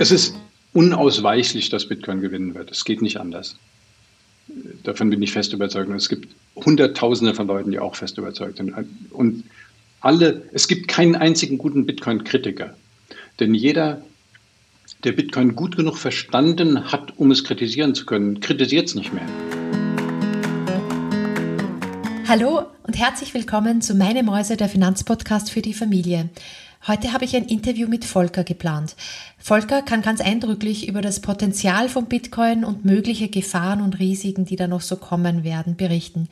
Es ist unausweichlich, dass Bitcoin gewinnen wird. Es geht nicht anders. Davon bin ich fest überzeugt. Und es gibt Hunderttausende von Leuten, die auch fest überzeugt sind. Und alle, es gibt keinen einzigen guten Bitcoin-Kritiker. Denn jeder, der Bitcoin gut genug verstanden hat, um es kritisieren zu können, kritisiert es nicht mehr. Hallo und herzlich willkommen zu Meine Mäuse, der Finanzpodcast für die Familie. Heute habe ich ein Interview mit Volker geplant. Volker kann ganz eindrücklich über das Potenzial von Bitcoin und mögliche Gefahren und Risiken, die da noch so kommen werden, berichten.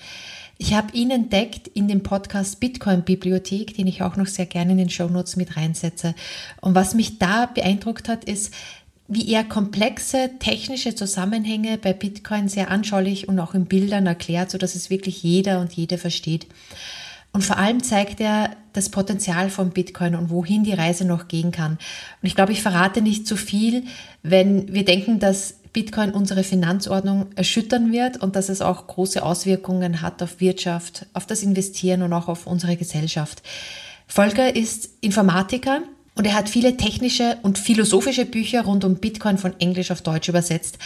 Ich habe ihn entdeckt in dem Podcast Bitcoin Bibliothek, den ich auch noch sehr gerne in den Show Notes mit reinsetze. Und was mich da beeindruckt hat, ist, wie er komplexe technische Zusammenhänge bei Bitcoin sehr anschaulich und auch in Bildern erklärt, so dass es wirklich jeder und jede versteht. Und vor allem zeigt er das Potenzial von Bitcoin und wohin die Reise noch gehen kann. Und ich glaube, ich verrate nicht zu viel, wenn wir denken, dass Bitcoin unsere Finanzordnung erschüttern wird und dass es auch große Auswirkungen hat auf Wirtschaft, auf das Investieren und auch auf unsere Gesellschaft. Volker ist Informatiker und er hat viele technische und philosophische Bücher rund um Bitcoin von Englisch auf Deutsch übersetzt.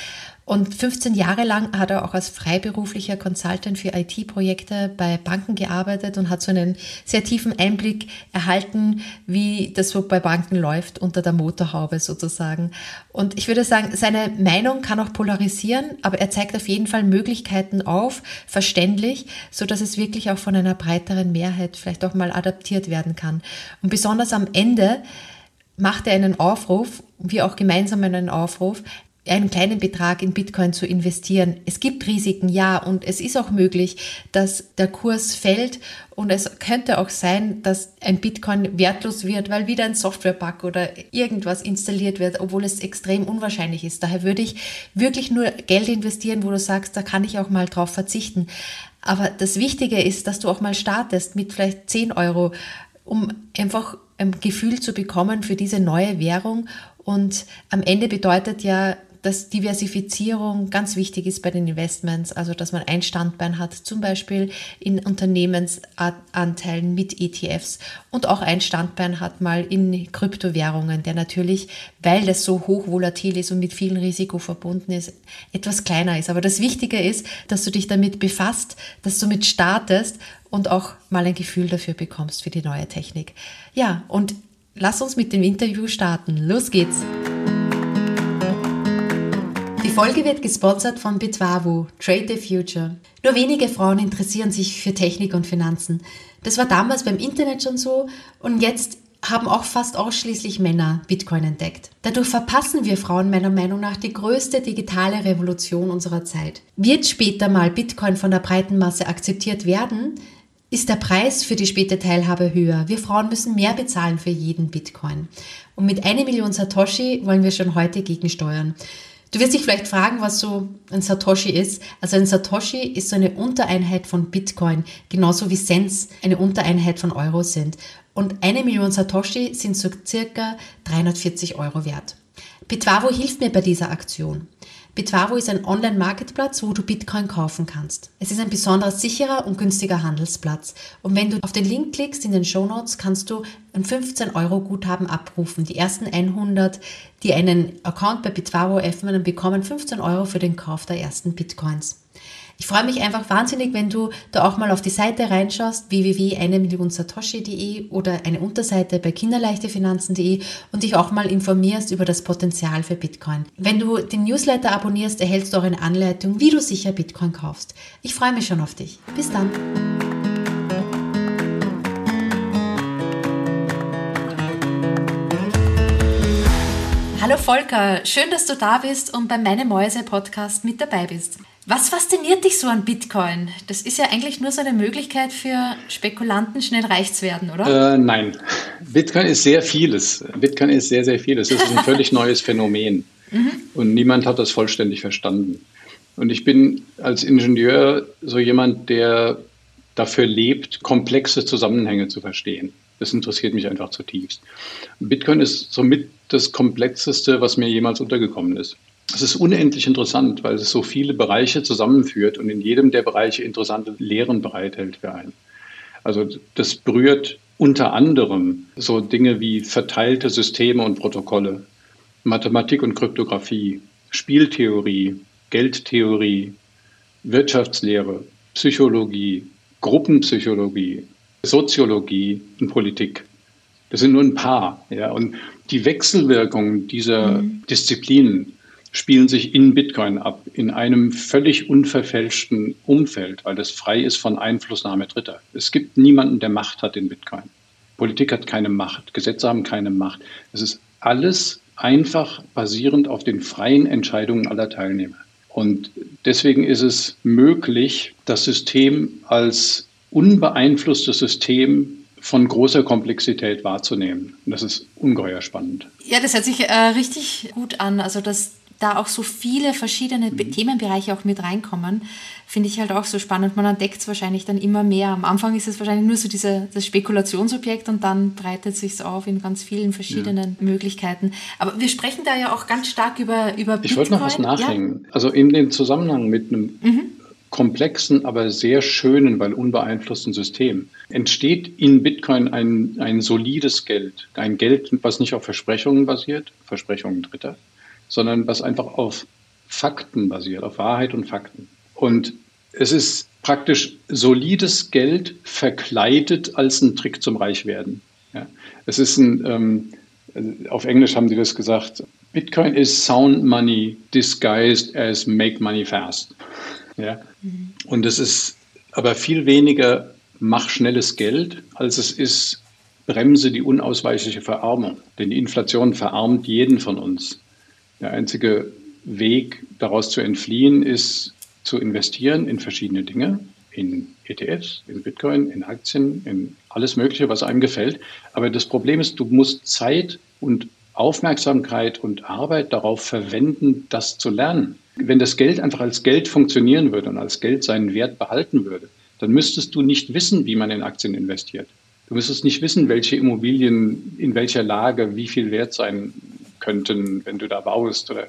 Und 15 Jahre lang hat er auch als freiberuflicher Consultant für IT-Projekte bei Banken gearbeitet und hat so einen sehr tiefen Einblick erhalten, wie das so bei Banken läuft unter der Motorhaube sozusagen. Und ich würde sagen, seine Meinung kann auch polarisieren, aber er zeigt auf jeden Fall Möglichkeiten auf, verständlich, so dass es wirklich auch von einer breiteren Mehrheit vielleicht auch mal adaptiert werden kann. Und besonders am Ende macht er einen Aufruf, wir auch gemeinsam einen Aufruf, einen kleinen Betrag in Bitcoin zu investieren. Es gibt Risiken, ja, und es ist auch möglich, dass der Kurs fällt und es könnte auch sein, dass ein Bitcoin wertlos wird, weil wieder ein Software-Bug oder irgendwas installiert wird, obwohl es extrem unwahrscheinlich ist. Daher würde ich wirklich nur Geld investieren, wo du sagst, da kann ich auch mal drauf verzichten. Aber das Wichtige ist, dass du auch mal startest mit vielleicht 10 Euro, um einfach ein Gefühl zu bekommen für diese neue Währung. Und am Ende bedeutet ja dass Diversifizierung ganz wichtig ist bei den Investments, also dass man ein Standbein hat, zum Beispiel in Unternehmensanteilen mit ETFs und auch ein Standbein hat mal in Kryptowährungen, der natürlich, weil das so hoch volatil ist und mit vielen Risiko verbunden ist, etwas kleiner ist. Aber das Wichtige ist, dass du dich damit befasst, dass du mit startest und auch mal ein Gefühl dafür bekommst für die neue Technik. Ja, und lass uns mit dem Interview starten. Los geht's! Die Folge wird gesponsert von Bitwavu, Trade the Future. Nur wenige Frauen interessieren sich für Technik und Finanzen. Das war damals beim Internet schon so und jetzt haben auch fast ausschließlich Männer Bitcoin entdeckt. Dadurch verpassen wir Frauen meiner Meinung nach die größte digitale Revolution unserer Zeit. Wird später mal Bitcoin von der breiten Masse akzeptiert werden, ist der Preis für die späte Teilhabe höher. Wir Frauen müssen mehr bezahlen für jeden Bitcoin. Und mit einer Million Satoshi wollen wir schon heute gegensteuern. Du wirst dich vielleicht fragen, was so ein Satoshi ist. Also ein Satoshi ist so eine Untereinheit von Bitcoin, genauso wie Cents eine Untereinheit von Euro sind. Und eine Million Satoshi sind so circa 340 Euro wert. Bitwavo hilft mir bei dieser Aktion. Bitwavo ist ein Online-Marketplatz, wo du Bitcoin kaufen kannst. Es ist ein besonders sicherer und günstiger Handelsplatz. Und wenn du auf den Link klickst in den Show Notes, kannst du ein 15 Euro Guthaben abrufen. Die ersten 100, die einen Account bei Bitwavo öffnen, bekommen 15 Euro für den Kauf der ersten Bitcoins. Ich freue mich einfach wahnsinnig, wenn du da auch mal auf die Seite reinschaust, www.1millionsatoshi.de oder eine Unterseite bei kinderleichtefinanzen.de und dich auch mal informierst über das Potenzial für Bitcoin. Wenn du den Newsletter abonnierst, erhältst du auch eine Anleitung, wie du sicher Bitcoin kaufst. Ich freue mich schon auf dich. Bis dann. Hallo Volker, schön, dass du da bist und beim Meine Mäuse Podcast mit dabei bist. Was fasziniert dich so an Bitcoin? Das ist ja eigentlich nur so eine Möglichkeit für Spekulanten, schnell reich zu werden, oder? Äh, nein, Bitcoin ist sehr vieles. Bitcoin ist sehr, sehr vieles. Es ist ein völlig neues Phänomen. Mhm. Und niemand hat das vollständig verstanden. Und ich bin als Ingenieur so jemand, der dafür lebt, komplexe Zusammenhänge zu verstehen. Das interessiert mich einfach zutiefst. Bitcoin ist somit das Komplexeste, was mir jemals untergekommen ist. Es ist unendlich interessant, weil es so viele Bereiche zusammenführt und in jedem der Bereiche interessante Lehren bereithält für einen. Also das berührt unter anderem so Dinge wie verteilte Systeme und Protokolle. Mathematik und Kryptographie, Spieltheorie, Geldtheorie, Wirtschaftslehre, Psychologie, Gruppenpsychologie, Soziologie und Politik. Das sind nur ein paar. Ja. Und die Wechselwirkung dieser mhm. Disziplinen spielen sich in Bitcoin ab, in einem völlig unverfälschten Umfeld, weil das frei ist von Einflussnahme Dritter. Es gibt niemanden, der Macht hat in Bitcoin. Politik hat keine Macht, Gesetze haben keine Macht. Es ist alles einfach basierend auf den freien Entscheidungen aller Teilnehmer. Und deswegen ist es möglich, das System als unbeeinflusstes System von großer Komplexität wahrzunehmen. Und das ist ungeheuer spannend. Ja, das hört sich äh, richtig gut an. Also, dass da auch so viele verschiedene mhm. Themenbereiche auch mit reinkommen, finde ich halt auch so spannend. Man entdeckt es wahrscheinlich dann immer mehr. Am Anfang ist es wahrscheinlich nur so diese, das Spekulationsobjekt und dann breitet sich es auf in ganz vielen verschiedenen ja. Möglichkeiten. Aber wir sprechen da ja auch ganz stark über, über Ich wollte noch was nachhängen. Ja? Also in dem Zusammenhang mit einem mhm. komplexen, aber sehr schönen, weil unbeeinflussten System entsteht in Bitcoin ein, ein solides Geld. Ein Geld, was nicht auf Versprechungen basiert, Versprechungen Dritter, sondern was einfach auf Fakten basiert, auf Wahrheit und Fakten. Und es ist praktisch solides Geld verkleidet als ein Trick zum Reichwerden. Ja. Es ist ein, ähm, auf Englisch haben sie das gesagt, Bitcoin is sound money disguised as make money fast. Ja. Mhm. Und es ist aber viel weniger mach schnelles Geld, als es ist bremse die unausweichliche Verarmung. Denn die Inflation verarmt jeden von uns. Der einzige Weg, daraus zu entfliehen, ist zu investieren in verschiedene Dinge, in ETFs, in Bitcoin, in Aktien, in alles Mögliche, was einem gefällt. Aber das Problem ist, du musst Zeit und Aufmerksamkeit und Arbeit darauf verwenden, das zu lernen. Wenn das Geld einfach als Geld funktionieren würde und als Geld seinen Wert behalten würde, dann müsstest du nicht wissen, wie man in Aktien investiert. Du müsstest nicht wissen, welche Immobilien in welcher Lage wie viel wert sein könnten, wenn du da baust. Oder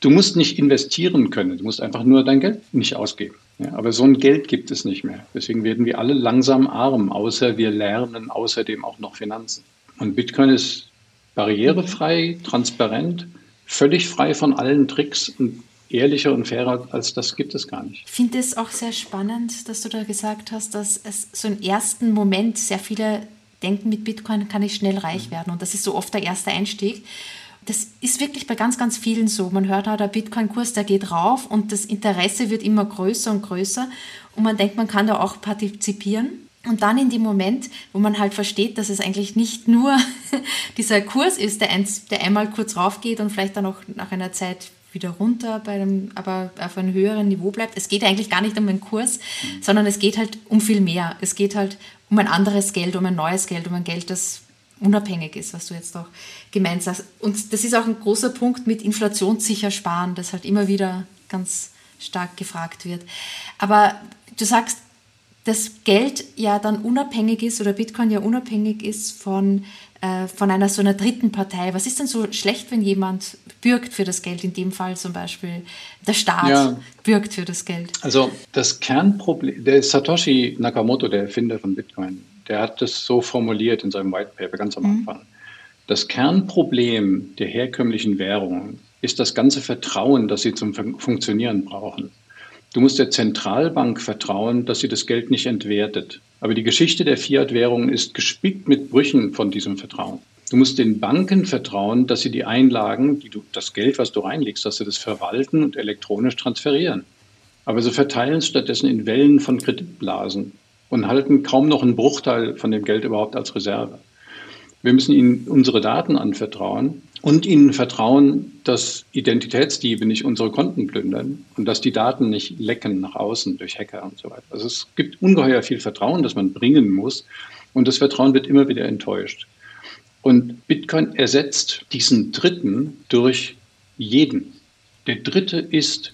du musst nicht investieren können, du musst einfach nur dein Geld nicht ausgeben. Ja, aber so ein Geld gibt es nicht mehr. Deswegen werden wir alle langsam arm, außer wir lernen außerdem auch noch Finanzen. Und Bitcoin ist barrierefrei, transparent, völlig frei von allen Tricks und ehrlicher und fairer als das gibt es gar nicht. Ich finde es auch sehr spannend, dass du da gesagt hast, dass es so im ersten Moment sehr viele denken, mit Bitcoin kann ich schnell reich mhm. werden. Und das ist so oft der erste Einstieg. Das ist wirklich bei ganz, ganz vielen so. Man hört, der Bitcoin-Kurs, der geht rauf und das Interesse wird immer größer und größer. Und man denkt, man kann da auch partizipieren. Und dann in dem Moment, wo man halt versteht, dass es eigentlich nicht nur dieser Kurs ist, der, eins, der einmal kurz raufgeht und vielleicht dann auch nach einer Zeit wieder runter, bei einem, aber auf einem höheren Niveau bleibt. Es geht eigentlich gar nicht um den Kurs, sondern es geht halt um viel mehr. Es geht halt um ein anderes Geld, um ein neues Geld, um ein Geld, das unabhängig ist, was du jetzt auch gemeint hast. Und das ist auch ein großer Punkt mit inflationssicher sparen, das halt immer wieder ganz stark gefragt wird. Aber du sagst, dass Geld ja dann unabhängig ist oder Bitcoin ja unabhängig ist von, von einer so einer dritten Partei. Was ist denn so schlecht, wenn jemand bürgt für das Geld? In dem Fall zum Beispiel der Staat ja. bürgt für das Geld. Also das Kernproblem, der Satoshi Nakamoto, der Erfinder von Bitcoin, der hat das so formuliert in seinem White Paper ganz am mhm. Anfang. Das Kernproblem der herkömmlichen Währungen ist das ganze Vertrauen, das sie zum Funktionieren brauchen. Du musst der Zentralbank vertrauen, dass sie das Geld nicht entwertet. Aber die Geschichte der Fiat-Währungen ist gespickt mit Brüchen von diesem Vertrauen. Du musst den Banken vertrauen, dass sie die Einlagen, die du, das Geld, was du reinlegst, dass sie das verwalten und elektronisch transferieren. Aber sie verteilen es stattdessen in Wellen von Kreditblasen und halten kaum noch einen Bruchteil von dem Geld überhaupt als Reserve. Wir müssen ihnen unsere Daten anvertrauen und ihnen vertrauen, dass Identitätsdiebe nicht unsere Konten plündern und dass die Daten nicht lecken nach außen durch Hacker und so weiter. Also es gibt ungeheuer viel Vertrauen, das man bringen muss und das Vertrauen wird immer wieder enttäuscht. Und Bitcoin ersetzt diesen Dritten durch jeden. Der Dritte ist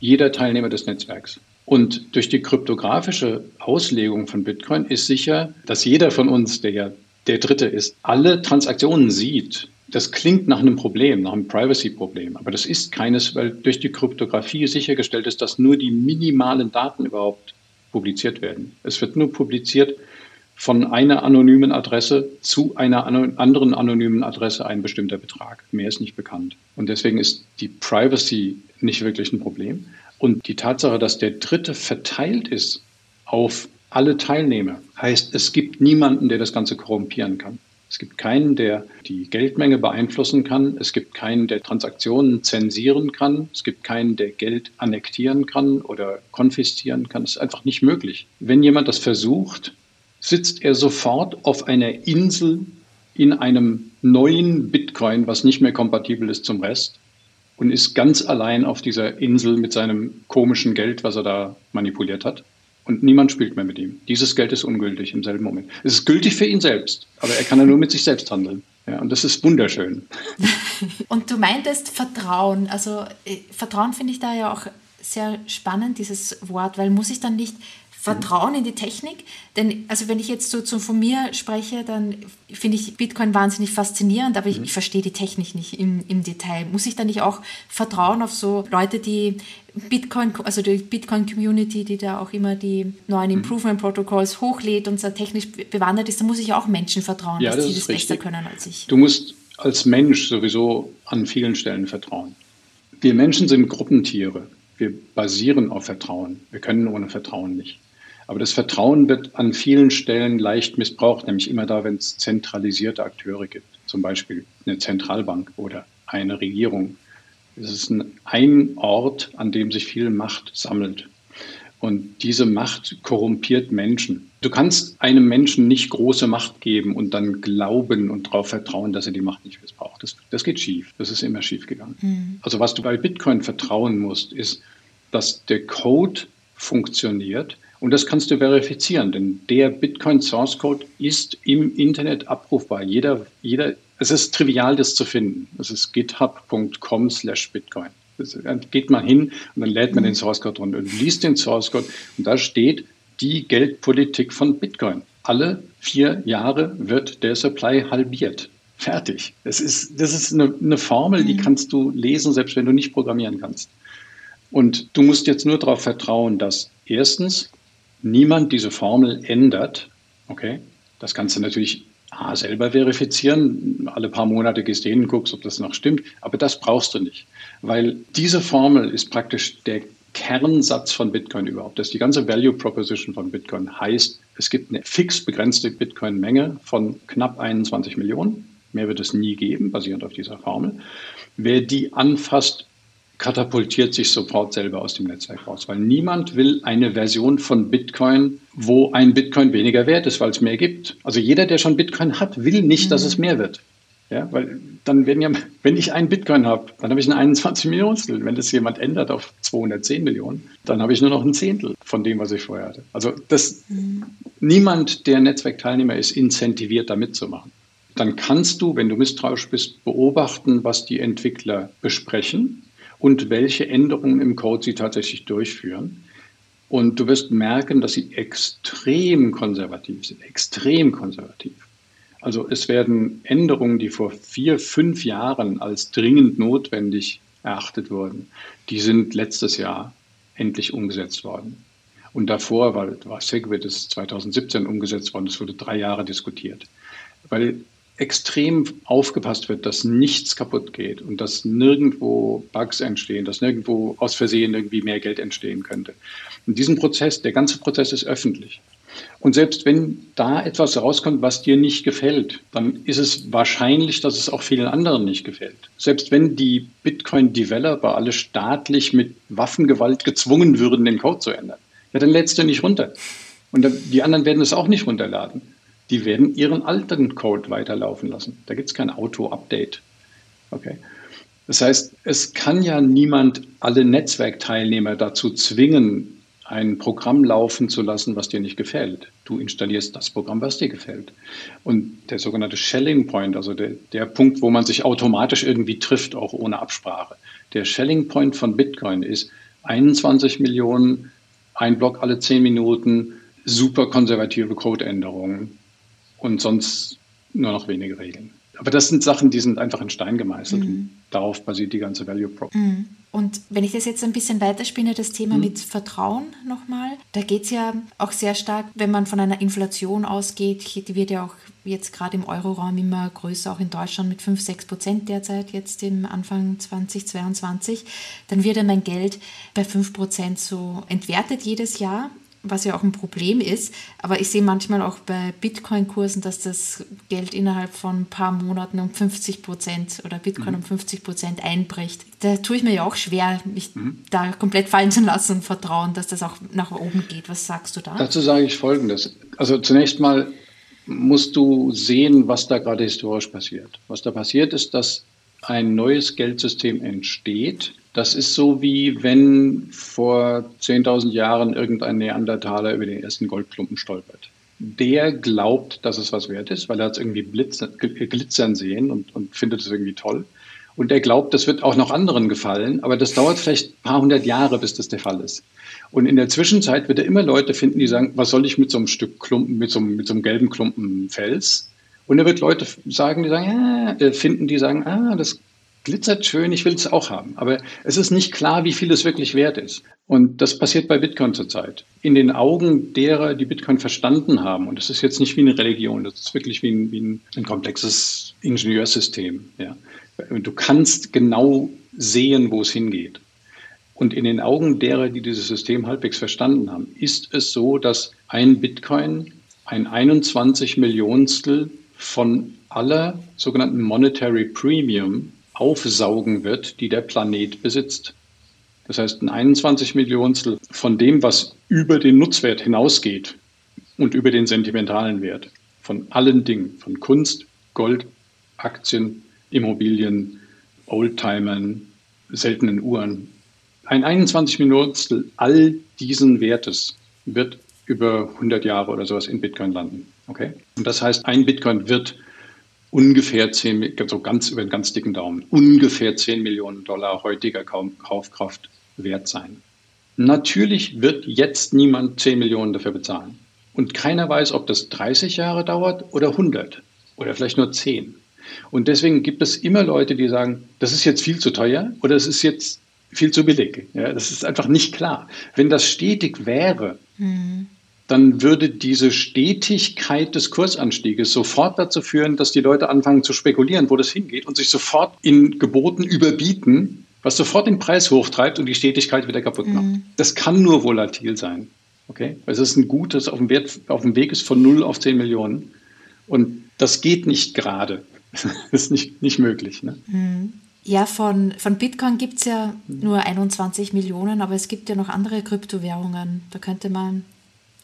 jeder Teilnehmer des Netzwerks. Und durch die kryptografische Auslegung von Bitcoin ist sicher, dass jeder von uns, der ja der Dritte ist, alle Transaktionen sieht das klingt nach einem Problem, nach einem Privacy-Problem, aber das ist keines, weil durch die Kryptographie sichergestellt ist, dass nur die minimalen Daten überhaupt publiziert werden. Es wird nur publiziert, von einer anonymen Adresse zu einer anderen anonymen Adresse ein bestimmter Betrag. Mehr ist nicht bekannt. Und deswegen ist die Privacy nicht wirklich ein Problem. Und die Tatsache, dass der Dritte verteilt ist auf alle Teilnehmer, heißt, es gibt niemanden, der das Ganze korrumpieren kann. Es gibt keinen, der die Geldmenge beeinflussen kann. Es gibt keinen, der Transaktionen zensieren kann. Es gibt keinen, der Geld annektieren kann oder konfiszieren kann. Das ist einfach nicht möglich. Wenn jemand das versucht, sitzt er sofort auf einer Insel in einem neuen Bitcoin, was nicht mehr kompatibel ist zum Rest und ist ganz allein auf dieser Insel mit seinem komischen Geld, was er da manipuliert hat. Und niemand spielt mehr mit ihm. Dieses Geld ist ungültig im selben Moment. Es ist gültig für ihn selbst, aber er kann ja nur mit sich selbst handeln. Ja, und das ist wunderschön. und du meintest Vertrauen. Also äh, Vertrauen finde ich da ja auch sehr spannend, dieses Wort, weil muss ich dann nicht Vertrauen in die Technik. Denn also wenn ich jetzt so, so von mir spreche, dann finde ich Bitcoin wahnsinnig faszinierend, aber ich, mhm. ich verstehe die Technik nicht im, im Detail. Muss ich da nicht auch vertrauen auf so Leute, die Bitcoin, also die Bitcoin-Community, die da auch immer die neuen mhm. Improvement Protocols hochlädt und so technisch bewandert ist, da muss ich auch Menschen vertrauen, ja, dass das die das richtig. besser können als ich. Du musst als Mensch sowieso an vielen Stellen vertrauen. Wir Menschen sind Gruppentiere. Wir basieren auf Vertrauen. Wir können ohne Vertrauen nicht. Aber das Vertrauen wird an vielen Stellen leicht missbraucht, nämlich immer da, wenn es zentralisierte Akteure gibt, zum Beispiel eine Zentralbank oder eine Regierung. Es ist ein, ein Ort, an dem sich viel Macht sammelt. Und diese Macht korrumpiert Menschen. Du kannst einem Menschen nicht große Macht geben und dann glauben und darauf vertrauen, dass er die Macht nicht missbraucht. Das, das geht schief. Das ist immer schief gegangen. Mhm. Also was du bei Bitcoin vertrauen musst, ist, dass der Code funktioniert, und das kannst du verifizieren, denn der Bitcoin Source Code ist im Internet abrufbar. Jeder, jeder, es ist trivial, das zu finden. Es ist github.com slash Bitcoin. Dann geht man hin und dann lädt man den Source Code runter und liest den Source Code und da steht die Geldpolitik von Bitcoin. Alle vier Jahre wird der Supply halbiert. Fertig. Das ist, das ist eine, eine Formel, die mhm. kannst du lesen, selbst wenn du nicht programmieren kannst. Und du musst jetzt nur darauf vertrauen, dass erstens niemand diese Formel ändert, okay, das kannst du natürlich A, selber verifizieren, alle paar Monate gehst du hin und guckst, ob das noch stimmt, aber das brauchst du nicht, weil diese Formel ist praktisch der Kernsatz von Bitcoin überhaupt. Das die ganze Value Proposition von Bitcoin. Heißt, es gibt eine fix begrenzte Bitcoin-Menge von knapp 21 Millionen. Mehr wird es nie geben, basierend auf dieser Formel. Wer die anfasst, katapultiert sich sofort selber aus dem Netzwerk raus, weil niemand will eine Version von Bitcoin, wo ein Bitcoin weniger wert ist, weil es mehr gibt. Also jeder, der schon Bitcoin hat, will nicht, dass es mhm. mehr wird. Ja, weil dann werden ja, wenn ich einen Bitcoin habe, dann habe ich einen 21 Millionen. Wenn das jemand ändert auf 210 Millionen, dann habe ich nur noch ein Zehntel von dem, was ich vorher hatte. Also das, mhm. niemand, der Netzwerkteilnehmer ist, incentiviert, da mitzumachen. Dann kannst du, wenn du misstrauisch bist, beobachten, was die Entwickler besprechen und welche Änderungen im Code sie tatsächlich durchführen. Und du wirst merken, dass sie extrem konservativ sind, extrem konservativ. Also es werden Änderungen, die vor vier, fünf Jahren als dringend notwendig erachtet wurden, die sind letztes Jahr endlich umgesetzt worden. Und davor war, war Segwit ist 2017 umgesetzt worden, es wurde drei Jahre diskutiert. Weil extrem aufgepasst wird, dass nichts kaputt geht und dass nirgendwo Bugs entstehen, dass nirgendwo aus Versehen irgendwie mehr Geld entstehen könnte. Und diesen Prozess, der ganze Prozess ist öffentlich. Und selbst wenn da etwas rauskommt, was dir nicht gefällt, dann ist es wahrscheinlich, dass es auch vielen anderen nicht gefällt. Selbst wenn die Bitcoin-Developer alle staatlich mit Waffengewalt gezwungen würden, den Code zu ändern, ja, dann lädst du nicht runter. Und die anderen werden es auch nicht runterladen die werden ihren alten Code weiterlaufen lassen. Da gibt es kein Auto-Update. Okay. Das heißt, es kann ja niemand alle Netzwerkteilnehmer dazu zwingen, ein Programm laufen zu lassen, was dir nicht gefällt. Du installierst das Programm, was dir gefällt. Und der sogenannte Shelling Point, also der, der Punkt, wo man sich automatisch irgendwie trifft, auch ohne Absprache. Der Shelling Point von Bitcoin ist 21 Millionen, ein Block alle 10 Minuten, super konservative Codeänderungen und sonst nur noch wenige Regeln. Aber das sind Sachen, die sind einfach in Stein gemeißelt. Mhm. darauf basiert die ganze Value Prop. Mhm. Und wenn ich das jetzt ein bisschen weiterspinne, das Thema hm. mit Vertrauen nochmal, da geht es ja auch sehr stark, wenn man von einer Inflation ausgeht, die wird ja auch jetzt gerade im Euroraum immer größer, auch in Deutschland mit 5, 6 Prozent derzeit, jetzt im Anfang 2022, dann wird ja mein Geld bei 5 Prozent so entwertet jedes Jahr was ja auch ein Problem ist. Aber ich sehe manchmal auch bei Bitcoin-Kursen, dass das Geld innerhalb von ein paar Monaten um 50 Prozent oder Bitcoin mhm. um 50 Prozent einbricht. Da tue ich mir ja auch schwer, mich mhm. da komplett fallen zu lassen und vertrauen, dass das auch nach oben geht. Was sagst du da? Dazu sage ich Folgendes. Also zunächst mal musst du sehen, was da gerade historisch passiert. Was da passiert ist, dass ein neues Geldsystem entsteht, das ist so wie wenn vor 10.000 Jahren irgendein Neandertaler über den ersten Goldklumpen stolpert. Der glaubt, dass es was wert ist, weil er es irgendwie blitzen, glitzern sehen und, und findet es irgendwie toll. Und er glaubt, das wird auch noch anderen gefallen, aber das dauert vielleicht ein paar hundert Jahre, bis das der Fall ist. Und in der Zwischenzeit wird er immer Leute finden, die sagen, was soll ich mit so einem Stück Klumpen, mit so einem, mit so einem gelben Klumpen Fels? Und er wird Leute sagen, die sagen, ja, äh, finden, die sagen, ah, das glitzert schön, ich will es auch haben. Aber es ist nicht klar, wie viel es wirklich wert ist. Und das passiert bei Bitcoin zurzeit. In den Augen derer, die Bitcoin verstanden haben, und das ist jetzt nicht wie eine Religion, das ist wirklich wie ein, wie ein, ein komplexes Ingenieursystem. Ja. Du kannst genau sehen, wo es hingeht. Und in den Augen derer, die dieses System halbwegs verstanden haben, ist es so, dass ein Bitcoin ein 21 Millionstel von aller sogenannten Monetary Premium aufsaugen wird, die der Planet besitzt. Das heißt, ein 21 Millionstel von dem, was über den Nutzwert hinausgeht und über den sentimentalen Wert von allen Dingen, von Kunst, Gold, Aktien, Immobilien, Oldtimern, seltenen Uhren. Ein 21 Millionstel all diesen Wertes wird über 100 Jahre oder sowas in Bitcoin landen. Okay? Und das heißt, ein Bitcoin wird ungefähr 10, so ganz über einen ganz dicken Daumen, ungefähr 10 Millionen Dollar heutiger Kaufkraft wert sein. Natürlich wird jetzt niemand 10 Millionen dafür bezahlen. Und keiner weiß, ob das 30 Jahre dauert oder 100 oder vielleicht nur 10. Und deswegen gibt es immer Leute, die sagen, das ist jetzt viel zu teuer oder es ist jetzt viel zu billig. Ja, das ist einfach nicht klar. Wenn das stetig wäre, mhm dann würde diese Stetigkeit des Kursanstieges sofort dazu führen, dass die Leute anfangen zu spekulieren, wo das hingeht und sich sofort in Geboten überbieten, was sofort den Preis hochtreibt und die Stetigkeit wieder kaputt macht. Mhm. Das kann nur volatil sein. Okay? Also es ist ein Gut, das auf dem, Wert, auf dem Weg ist von 0 auf 10 Millionen. Und das geht nicht gerade. Das ist nicht, nicht möglich. Ne? Mhm. Ja, von, von Bitcoin gibt es ja nur 21 Millionen, aber es gibt ja noch andere Kryptowährungen. Da könnte man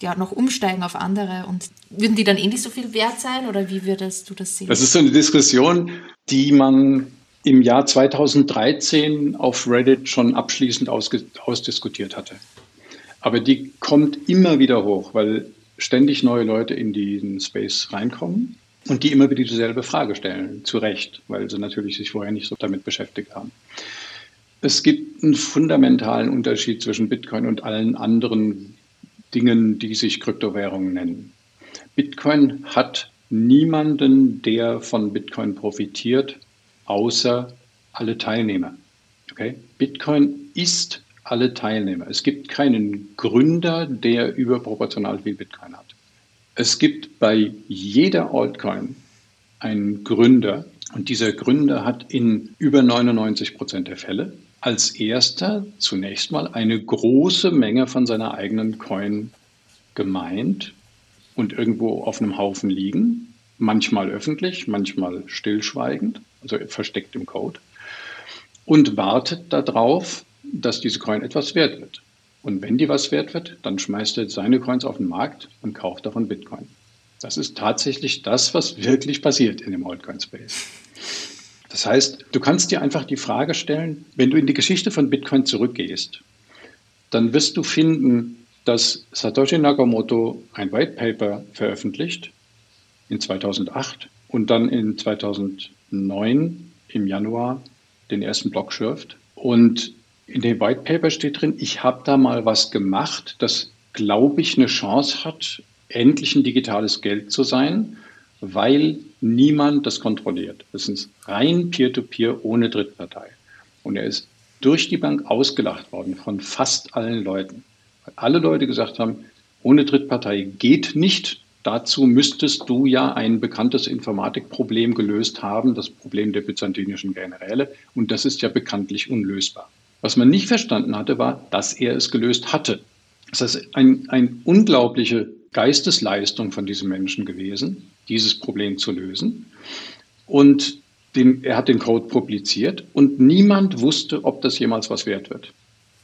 ja, noch umsteigen auf andere und würden die dann ähnlich so viel wert sein oder wie würdest du das sehen? Das ist so eine Diskussion, die man im Jahr 2013 auf Reddit schon abschließend ausdiskutiert hatte. Aber die kommt immer wieder hoch, weil ständig neue Leute in diesen Space reinkommen und die immer wieder dieselbe Frage stellen, zu Recht, weil sie natürlich sich vorher nicht so damit beschäftigt haben. Es gibt einen fundamentalen Unterschied zwischen Bitcoin und allen anderen Dingen, die sich Kryptowährungen nennen. Bitcoin hat niemanden, der von Bitcoin profitiert, außer alle Teilnehmer. Okay? Bitcoin ist alle Teilnehmer. Es gibt keinen Gründer, der überproportional viel Bitcoin hat. Es gibt bei jeder Altcoin einen Gründer und dieser Gründer hat in über 99 Prozent der Fälle als erster zunächst mal eine große Menge von seiner eigenen Coin gemeint und irgendwo auf einem Haufen liegen, manchmal öffentlich, manchmal stillschweigend, also versteckt im Code, und wartet darauf, dass diese Coin etwas wert wird. Und wenn die was wert wird, dann schmeißt er seine Coins auf den Markt und kauft davon Bitcoin. Das ist tatsächlich das, was wirklich passiert in dem Altcoin-Space. Das heißt, du kannst dir einfach die Frage stellen, wenn du in die Geschichte von Bitcoin zurückgehst, dann wirst du finden, dass Satoshi Nakamoto ein White Paper veröffentlicht in 2008 und dann in 2009 im Januar den ersten Blog schürft. Und in dem White Paper steht drin, ich habe da mal was gemacht, das, glaube ich, eine Chance hat, endlich ein digitales Geld zu sein weil niemand das kontrolliert. Das ist rein Peer-to-Peer -Peer ohne Drittpartei. Und er ist durch die Bank ausgelacht worden von fast allen Leuten. Weil alle Leute gesagt haben, ohne Drittpartei geht nicht. Dazu müsstest du ja ein bekanntes Informatikproblem gelöst haben, das Problem der byzantinischen Generäle. Und das ist ja bekanntlich unlösbar. Was man nicht verstanden hatte, war, dass er es gelöst hatte. Das heißt, ein, eine unglaubliche Geistesleistung von diesem Menschen gewesen, dieses Problem zu lösen. Und den, er hat den Code publiziert und niemand wusste, ob das jemals was wert wird.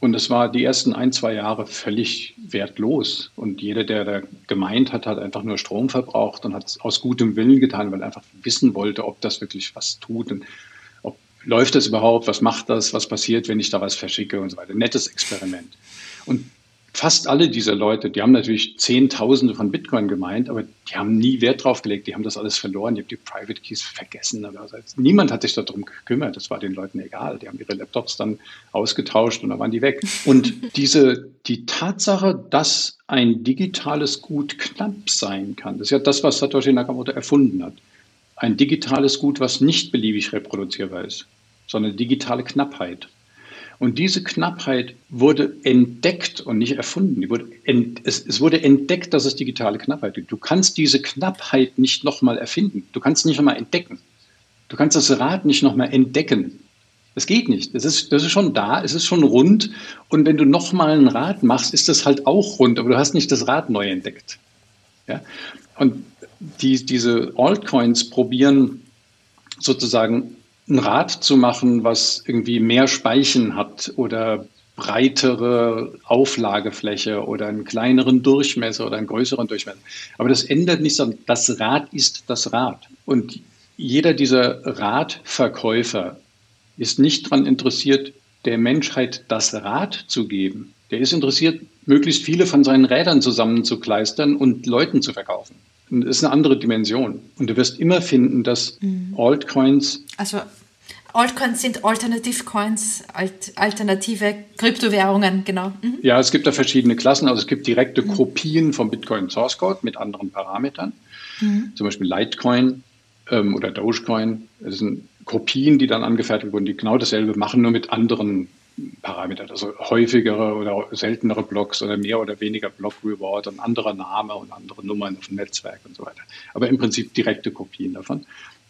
Und es war die ersten ein, zwei Jahre völlig wertlos. Und jeder, der da gemeint hat, hat einfach nur Strom verbraucht und hat es aus gutem Willen getan, weil er einfach wissen wollte, ob das wirklich was tut und ob läuft das überhaupt, was macht das, was passiert, wenn ich da was verschicke und so weiter. Nettes Experiment. Und fast alle dieser Leute, die haben natürlich Zehntausende von Bitcoin gemeint, aber die haben nie Wert drauf gelegt, die haben das alles verloren, die haben die Private Keys vergessen. Also niemand hat sich darum gekümmert, das war den Leuten egal. Die haben ihre Laptops dann ausgetauscht und dann waren die weg. Und diese, die Tatsache, dass ein digitales Gut knapp sein kann, das ist ja das, was Satoshi Nakamoto erfunden hat. Ein digitales Gut, was nicht beliebig reproduzierbar ist, sondern digitale Knappheit. Und diese Knappheit wurde entdeckt und nicht erfunden. Wurde ent, es, es, wurde entdeckt, dass es digitale Knappheit gibt. Du kannst diese Knappheit nicht nochmal erfinden. Du kannst nicht nochmal entdecken. Du kannst das Rad nicht nochmal entdecken. Das geht nicht. Das ist, das ist schon da, es ist schon rund. Und wenn du nochmal ein Rad machst, ist das halt auch rund, aber du hast nicht das Rad neu entdeckt. Ja? Und die, diese Altcoins probieren sozusagen ein Rad zu machen, was irgendwie mehr Speichen hat oder breitere Auflagefläche oder einen kleineren Durchmesser oder einen größeren Durchmesser. Aber das ändert nichts an, das Rad ist das Rad. Und jeder dieser Radverkäufer ist nicht daran interessiert, der Menschheit das Rad zu geben. Der ist interessiert, möglichst viele von seinen Rädern zusammenzukleistern und Leuten zu verkaufen. Das ist eine andere Dimension. Und du wirst immer finden, dass mhm. Altcoins. Also Altcoins sind Alternativcoins, alt, alternative Kryptowährungen, genau. Mhm. Ja, es gibt da verschiedene Klassen. Also es gibt direkte mhm. Kopien vom Bitcoin Source Code mit anderen Parametern. Mhm. Zum Beispiel Litecoin ähm, oder Dogecoin. Das sind Kopien, die dann angefertigt wurden, die genau dasselbe machen, nur mit anderen Parametern. Also häufigere oder seltenere Blocks oder mehr oder weniger Block Reward und anderer Name und andere Nummern auf dem Netzwerk und so weiter. Aber im Prinzip direkte Kopien davon.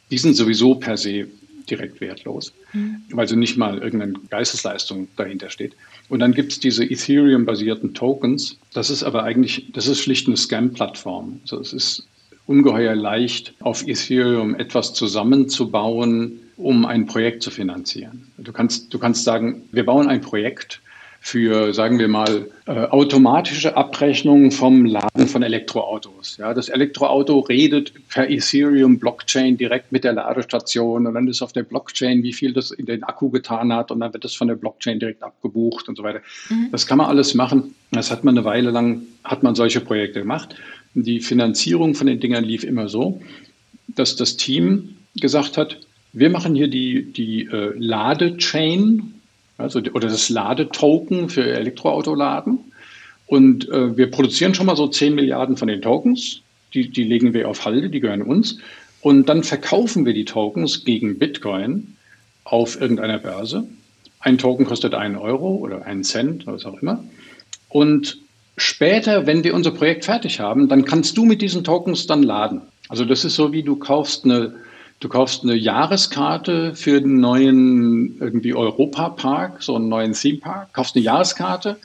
Die sind sowieso per se direkt wertlos, mhm. weil so nicht mal irgendeine Geistesleistung dahinter steht. Und dann gibt es diese Ethereum-basierten Tokens. Das ist aber eigentlich, das ist schlicht eine Scam-Plattform. Also es ist ungeheuer leicht, auf Ethereum etwas zusammenzubauen, um ein Projekt zu finanzieren. Du kannst, du kannst sagen, wir bauen ein Projekt für, sagen wir mal, äh, automatische Abrechnung vom Laden von Elektroautos. Ja, das Elektroauto redet per Ethereum-Blockchain direkt mit der Ladestation und dann ist auf der Blockchain, wie viel das in den Akku getan hat und dann wird das von der Blockchain direkt abgebucht und so weiter. Mhm. Das kann man alles machen. Das hat man eine Weile lang, hat man solche Projekte gemacht. Die Finanzierung von den Dingern lief immer so, dass das Team gesagt hat, wir machen hier die, die äh, Ladechain also, oder das Ladetoken für Elektroautoladen. Und äh, wir produzieren schon mal so 10 Milliarden von den Tokens. Die, die legen wir auf Halde, die gehören uns. Und dann verkaufen wir die Tokens gegen Bitcoin auf irgendeiner Börse. Ein Token kostet einen Euro oder einen Cent, was auch immer. Und später, wenn wir unser Projekt fertig haben, dann kannst du mit diesen Tokens dann laden. Also das ist so, wie du kaufst eine Du kaufst eine Jahreskarte für den neuen irgendwie Europa-Park, so einen neuen Theme-Park, kaufst eine Jahreskarte,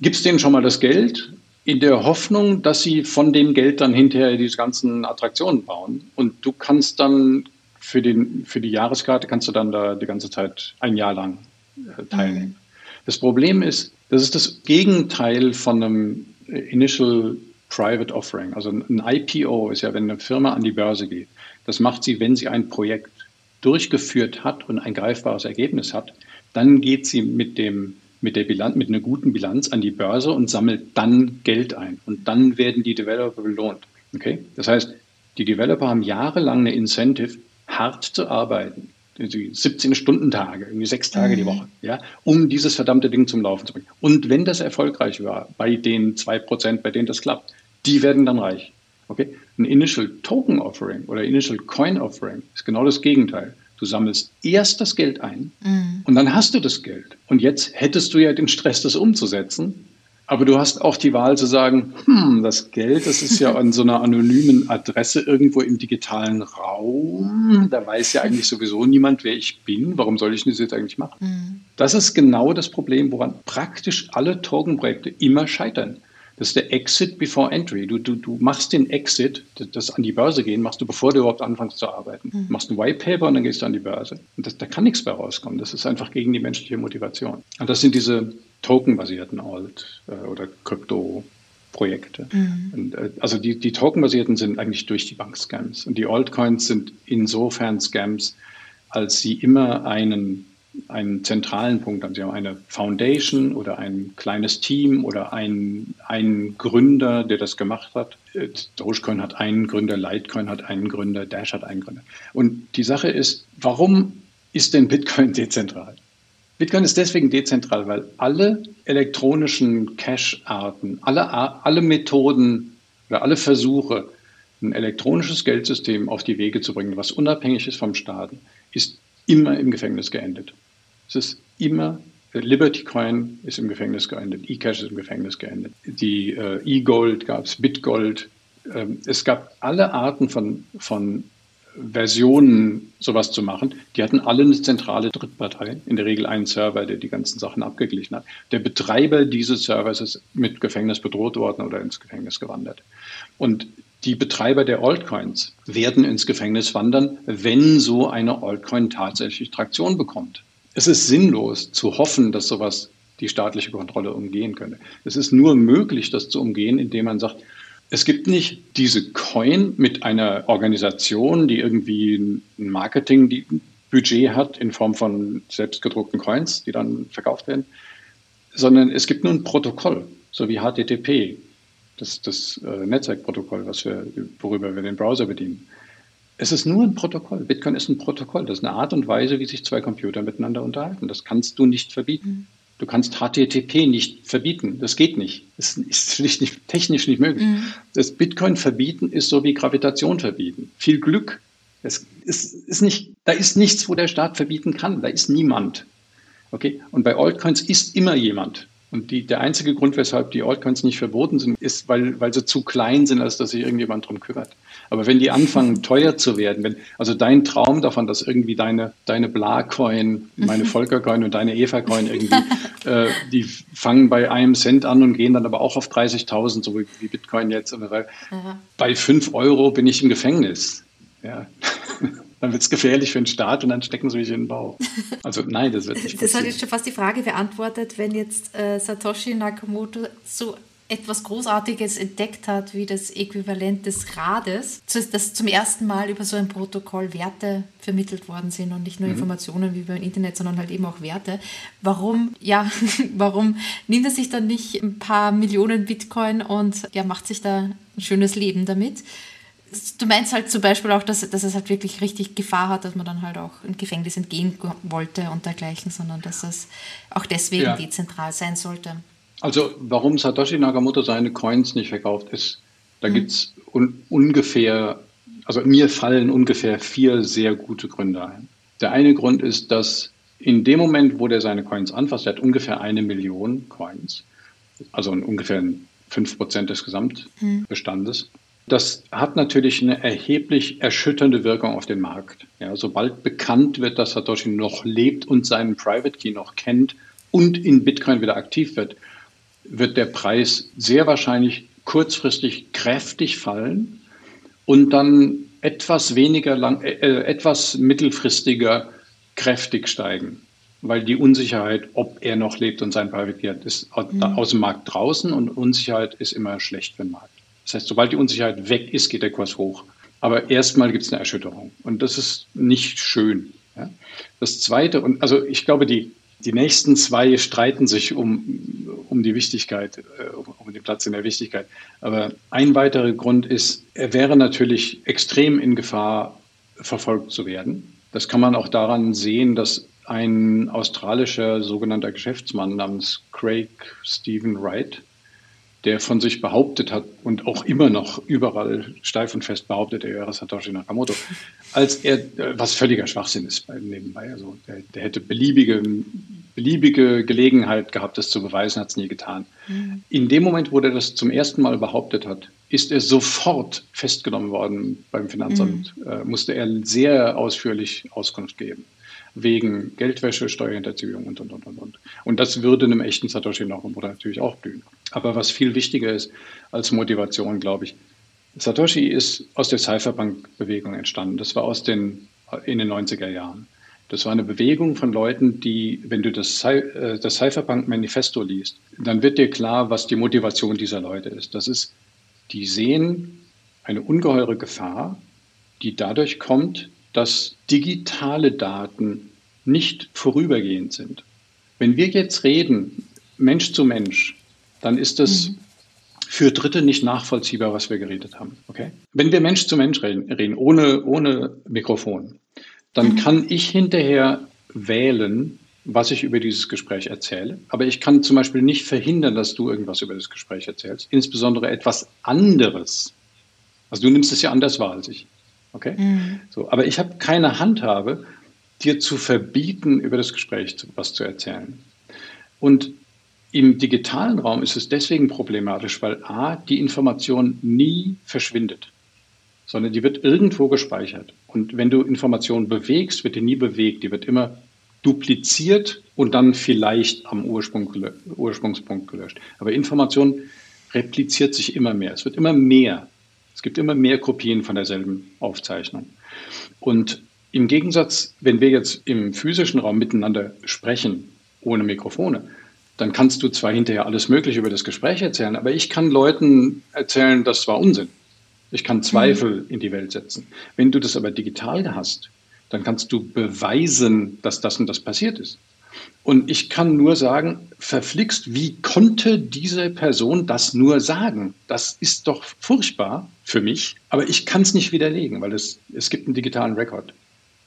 gibst denen schon mal das Geld in der Hoffnung, dass sie von dem Geld dann hinterher diese ganzen Attraktionen bauen. Und du kannst dann für, den, für die Jahreskarte kannst du dann da die ganze Zeit ein Jahr lang äh, teilnehmen. Mhm. Das Problem ist, das ist das Gegenteil von einem Initial Private Offering. Also ein IPO ist ja, wenn eine Firma an die Börse geht. Das macht sie, wenn sie ein Projekt durchgeführt hat und ein greifbares Ergebnis hat. Dann geht sie mit dem mit der Bilanz, mit einer guten Bilanz an die Börse und sammelt dann Geld ein. Und dann werden die Developer belohnt. Okay? Das heißt, die Developer haben jahrelang eine Incentive, hart zu arbeiten. 17-Stunden-Tage, irgendwie sechs Tage mhm. die Woche, ja, um dieses verdammte Ding zum Laufen zu bringen. Und wenn das erfolgreich war, bei den zwei Prozent, bei denen das klappt, die werden dann reich. Okay? Ein Initial Token Offering oder Initial Coin Offering ist genau das Gegenteil. Du sammelst erst das Geld ein mhm. und dann hast du das Geld. Und jetzt hättest du ja den Stress, das umzusetzen. Aber du hast auch die Wahl zu sagen, hm, das Geld, das ist ja an so einer anonymen Adresse irgendwo im digitalen Raum. Da weiß ja eigentlich sowieso niemand, wer ich bin. Warum soll ich das jetzt eigentlich machen? Mhm. Das ist genau das Problem, woran praktisch alle Token-Projekte immer scheitern. Das ist der Exit before Entry. Du, du, du machst den Exit, das an die Börse gehen, machst du, bevor du überhaupt anfängst zu arbeiten. Mhm. Du machst ein White Paper und dann gehst du an die Börse. Und das, da kann nichts mehr rauskommen. Das ist einfach gegen die menschliche Motivation. Und das sind diese tokenbasierten Alt- äh, oder Krypto-Projekte. Mhm. Äh, also die, die tokenbasierten sind eigentlich durch die Bank Scams. Und die Altcoins sind insofern Scams, als sie immer einen einen zentralen Punkt haben. Sie haben eine Foundation oder ein kleines Team oder einen, einen Gründer, der das gemacht hat. Dogecoin hat einen Gründer, Litecoin hat einen Gründer, Dash hat einen Gründer. Und die Sache ist, warum ist denn Bitcoin dezentral? Bitcoin ist deswegen dezentral, weil alle elektronischen Cash-Arten, alle, alle Methoden oder alle Versuche, ein elektronisches Geldsystem auf die Wege zu bringen, was unabhängig ist vom Staat, ist immer im Gefängnis geendet. Es ist immer, Liberty Coin ist im Gefängnis geendet, eCash ist im Gefängnis geendet, die äh, E-Gold gab es, BitGold. Ähm, es gab alle Arten von, von Versionen, sowas zu machen. Die hatten alle eine zentrale Drittpartei, in der Regel einen Server, der die ganzen Sachen abgeglichen hat. Der Betreiber dieses Servers ist mit Gefängnis bedroht worden oder ins Gefängnis gewandert. Und die Betreiber der Altcoins werden ins Gefängnis wandern, wenn so eine Altcoin tatsächlich Traktion bekommt. Es ist sinnlos zu hoffen, dass sowas die staatliche Kontrolle umgehen könnte. Es ist nur möglich, das zu umgehen, indem man sagt, es gibt nicht diese Coin mit einer Organisation, die irgendwie ein Marketingbudget hat in Form von selbstgedruckten Coins, die dann verkauft werden, sondern es gibt nur ein Protokoll, so wie HTTP, das, das äh, Netzwerkprotokoll, was wir, worüber wir den Browser bedienen. Es ist nur ein Protokoll. Bitcoin ist ein Protokoll. Das ist eine Art und Weise, wie sich zwei Computer miteinander unterhalten. Das kannst du nicht verbieten. Mhm. Du kannst HTTP nicht verbieten. Das geht nicht. Das ist nicht, technisch nicht möglich. Mhm. Das Bitcoin verbieten ist so wie Gravitation verbieten. Viel Glück. Es ist, ist nicht, da ist nichts, wo der Staat verbieten kann. Da ist niemand. Okay? Und bei Altcoins ist immer jemand. Und die, der einzige Grund, weshalb die Altcoins nicht verboten sind, ist, weil, weil sie zu klein sind, als dass sich irgendjemand drum kümmert. Aber wenn die anfangen, teuer zu werden, wenn, also dein Traum davon, dass irgendwie deine, deine Bla-Coin, meine Volker-Coin und deine Eva-Coin irgendwie, äh, die fangen bei einem Cent an und gehen dann aber auch auf 30.000, so wie, Bitcoin jetzt. Bei 5 Euro bin ich im Gefängnis. Ja. Dann wird es gefährlich für den Staat und dann stecken sie mich in den Bauch. Also nein, das wird nicht passieren. Das hat jetzt schon fast die Frage beantwortet, wenn jetzt äh, Satoshi Nakamoto so etwas Großartiges entdeckt hat, wie das Äquivalent des Rades, dass zum ersten Mal über so ein Protokoll Werte vermittelt worden sind und nicht nur mhm. Informationen wie beim Internet, sondern halt eben auch Werte. Warum, ja, warum nimmt er sich dann nicht ein paar Millionen Bitcoin und ja, macht sich da ein schönes Leben damit? Du meinst halt zum Beispiel auch, dass, dass es halt wirklich richtig Gefahr hat, dass man dann halt auch im Gefängnis entgehen wollte und dergleichen, sondern dass es auch deswegen ja. dezentral sein sollte. Also warum Satoshi Nakamoto seine Coins nicht verkauft ist, da hm. gibt es un ungefähr, also mir fallen ungefähr vier sehr gute Gründe ein. Der eine Grund ist, dass in dem Moment, wo der seine Coins anfasst, er hat ungefähr eine Million Coins, also ungefähr 5% des Gesamtbestandes. Hm. Das hat natürlich eine erheblich erschütternde Wirkung auf den Markt. Ja, sobald bekannt wird, dass Satoshi noch lebt und seinen Private Key noch kennt und in Bitcoin wieder aktiv wird, wird der Preis sehr wahrscheinlich kurzfristig kräftig fallen und dann etwas weniger lang, äh, äh etwas mittelfristiger kräftig steigen, weil die Unsicherheit, ob er noch lebt und sein Private Key hat, ist mhm. aus dem Markt draußen und Unsicherheit ist immer schlecht für den Markt. Das heißt, sobald die Unsicherheit weg ist, geht der Kurs hoch. Aber erstmal gibt es eine Erschütterung. Und das ist nicht schön. Ja. Das Zweite, und also ich glaube, die, die nächsten zwei streiten sich um, um die Wichtigkeit, äh, um den Platz in der Wichtigkeit. Aber ein weiterer Grund ist, er wäre natürlich extrem in Gefahr, verfolgt zu werden. Das kann man auch daran sehen, dass ein australischer sogenannter Geschäftsmann namens Craig Stephen Wright der von sich behauptet hat und auch immer noch überall steif und fest behauptet, er wäre Satoshi Nakamoto, als er, äh, was völliger Schwachsinn ist nebenbei. Also der, der hätte beliebige, beliebige Gelegenheit gehabt, das zu beweisen, hat es nie getan. Mhm. In dem Moment, wo er das zum ersten Mal behauptet hat, ist er sofort festgenommen worden beim Finanzamt, mhm. äh, musste er sehr ausführlich Auskunft geben wegen Geldwäsche, Steuerhinterziehung und, und, und, und, und. Und das würde einem echten Satoshi Nakamoto natürlich auch blühen. Aber was viel wichtiger ist als Motivation, glaube ich, Satoshi ist aus der Cypherpunk-Bewegung entstanden. Das war aus den, in den 90er Jahren. Das war eine Bewegung von Leuten, die, wenn du das, äh, das Cypherpunk-Manifesto liest, dann wird dir klar, was die Motivation dieser Leute ist. Das ist, die sehen eine ungeheure Gefahr, die dadurch kommt, dass digitale Daten nicht vorübergehend sind. Wenn wir jetzt reden, Mensch zu Mensch, dann ist das mhm. für Dritte nicht nachvollziehbar, was wir geredet haben. Okay? Wenn wir Mensch zu Mensch reden, reden ohne, ohne Mikrofon, dann mhm. kann ich hinterher wählen, was ich über dieses Gespräch erzähle. Aber ich kann zum Beispiel nicht verhindern, dass du irgendwas über das Gespräch erzählst. Insbesondere etwas anderes. Also du nimmst es ja anders wahr als ich. Okay? Mhm. So, aber ich habe keine Handhabe, dir zu verbieten, über das Gespräch was zu erzählen. Und im digitalen Raum ist es deswegen problematisch, weil A, die Information nie verschwindet, sondern die wird irgendwo gespeichert. Und wenn du Informationen bewegst, wird die nie bewegt, die wird immer dupliziert und dann vielleicht am Ursprung, Ursprungspunkt gelöscht. Aber Information repliziert sich immer mehr. Es wird immer mehr. Es gibt immer mehr Kopien von derselben Aufzeichnung. Und im Gegensatz, wenn wir jetzt im physischen Raum miteinander sprechen, ohne Mikrofone, dann kannst du zwar hinterher alles Mögliche über das Gespräch erzählen, aber ich kann Leuten erzählen, das war Unsinn. Ich kann Zweifel mhm. in die Welt setzen. Wenn du das aber digital hast, dann kannst du beweisen, dass das und das passiert ist. Und ich kann nur sagen, verflixt, wie konnte diese Person das nur sagen? Das ist doch furchtbar für mich, aber ich kann es nicht widerlegen, weil es, es gibt einen digitalen Rekord.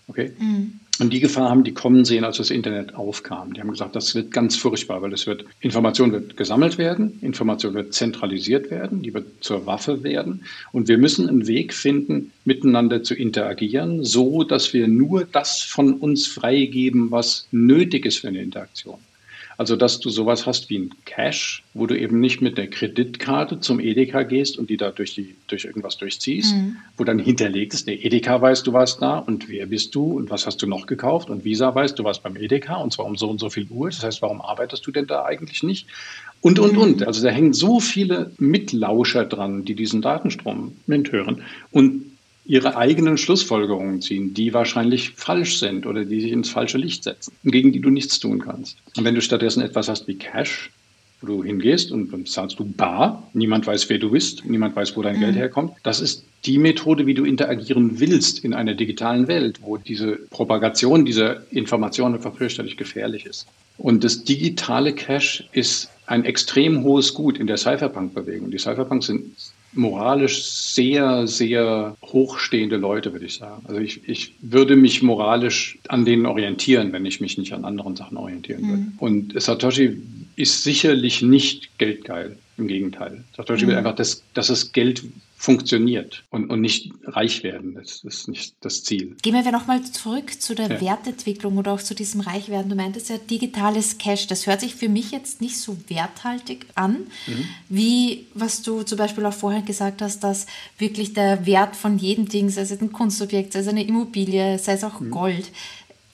Okay? Mhm. Und die Gefahr haben die kommen sehen, als das Internet aufkam. Die haben gesagt, das wird ganz furchtbar, weil es wird, Information wird gesammelt werden, Information wird zentralisiert werden, die wird zur Waffe werden. Und wir müssen einen Weg finden, miteinander zu interagieren, so dass wir nur das von uns freigeben, was nötig ist für eine Interaktion. Also, dass du sowas hast wie ein Cash, wo du eben nicht mit der Kreditkarte zum Edeka gehst und die da durch, die, durch irgendwas durchziehst, mhm. wo dann hinterlegt ist, der Edeka weiß, du warst da und wer bist du und was hast du noch gekauft und Visa weiß, du warst beim Edeka und zwar um so und so viel Uhr. Das heißt, warum arbeitest du denn da eigentlich nicht? Und, und, und. Mhm. Also da hängen so viele Mitlauscher dran, die diesen Datenstrom mithören. Und ihre eigenen Schlussfolgerungen ziehen, die wahrscheinlich falsch sind oder die sich ins falsche Licht setzen, gegen die du nichts tun kannst. Und wenn du stattdessen etwas hast wie Cash, wo du hingehst und dann zahlst du bar, niemand weiß, wer du bist, niemand weiß, wo dein mhm. Geld herkommt, das ist die Methode, wie du interagieren willst in einer digitalen Welt, wo diese Propagation dieser Informationen einfach fürchterlich gefährlich ist. Und das digitale Cash ist ein extrem hohes Gut in der Cypherpunk-Bewegung. Die Cypherpunks sind moralisch sehr, sehr hochstehende Leute, würde ich sagen. Also ich, ich würde mich moralisch an denen orientieren, wenn ich mich nicht an anderen Sachen orientieren würde. Mhm. Und Satoshi ist sicherlich nicht geldgeil. Im Gegenteil. Satoshi mhm. will einfach, dass, dass das Geld funktioniert und, und nicht reich werden. Das ist nicht das Ziel. Gehen wir nochmal zurück zu der ja. Wertentwicklung oder auch zu diesem Reichwerden. Du meintest ja digitales Cash. Das hört sich für mich jetzt nicht so werthaltig an, mhm. wie was du zum Beispiel auch vorher gesagt hast, dass wirklich der Wert von jedem Ding, sei es ein Kunstobjekt, sei es eine Immobilie, sei es auch mhm. Gold,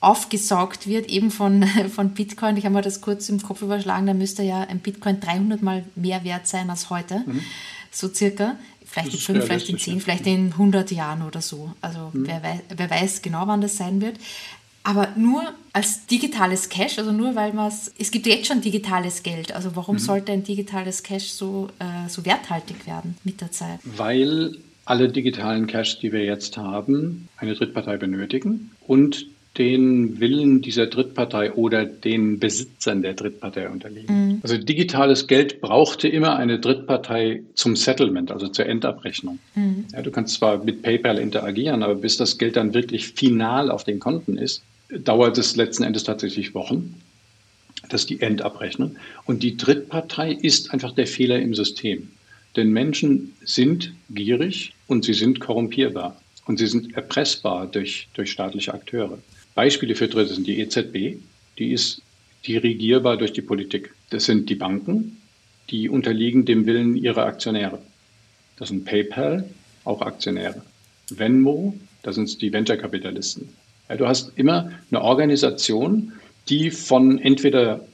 aufgesaugt wird, eben von, von Bitcoin. Ich habe mir das kurz im Kopf überschlagen, da müsste ja ein Bitcoin 300 mal mehr wert sein als heute, mhm. so circa. Vielleicht in fünf, vielleicht in zehn, vielleicht in 100 Jahren oder so. Also mhm. wer, weiß, wer weiß genau, wann das sein wird. Aber nur als digitales Cash, also nur weil man es, es gibt jetzt schon digitales Geld, also warum mhm. sollte ein digitales Cash so, äh, so werthaltig werden mit der Zeit? Weil alle digitalen Cash, die wir jetzt haben, eine Drittpartei benötigen und den Willen dieser Drittpartei oder den Besitzern der Drittpartei unterliegen. Mhm. Also digitales Geld brauchte immer eine Drittpartei zum Settlement, also zur Endabrechnung. Mhm. Ja, du kannst zwar mit PayPal interagieren, aber bis das Geld dann wirklich final auf den Konten ist, dauert es letzten Endes tatsächlich Wochen. Das ist die Endabrechnung. Und die Drittpartei ist einfach der Fehler im System. Denn Menschen sind gierig und sie sind korrumpierbar und sie sind erpressbar durch, durch staatliche Akteure. Beispiele für Dritte sind die EZB, die ist dirigierbar durch die Politik. Das sind die Banken, die unterliegen dem Willen ihrer Aktionäre. Das sind PayPal, auch Aktionäre. Venmo, das sind die Venture-Kapitalisten. Ja, du hast immer eine Organisation, die von entweder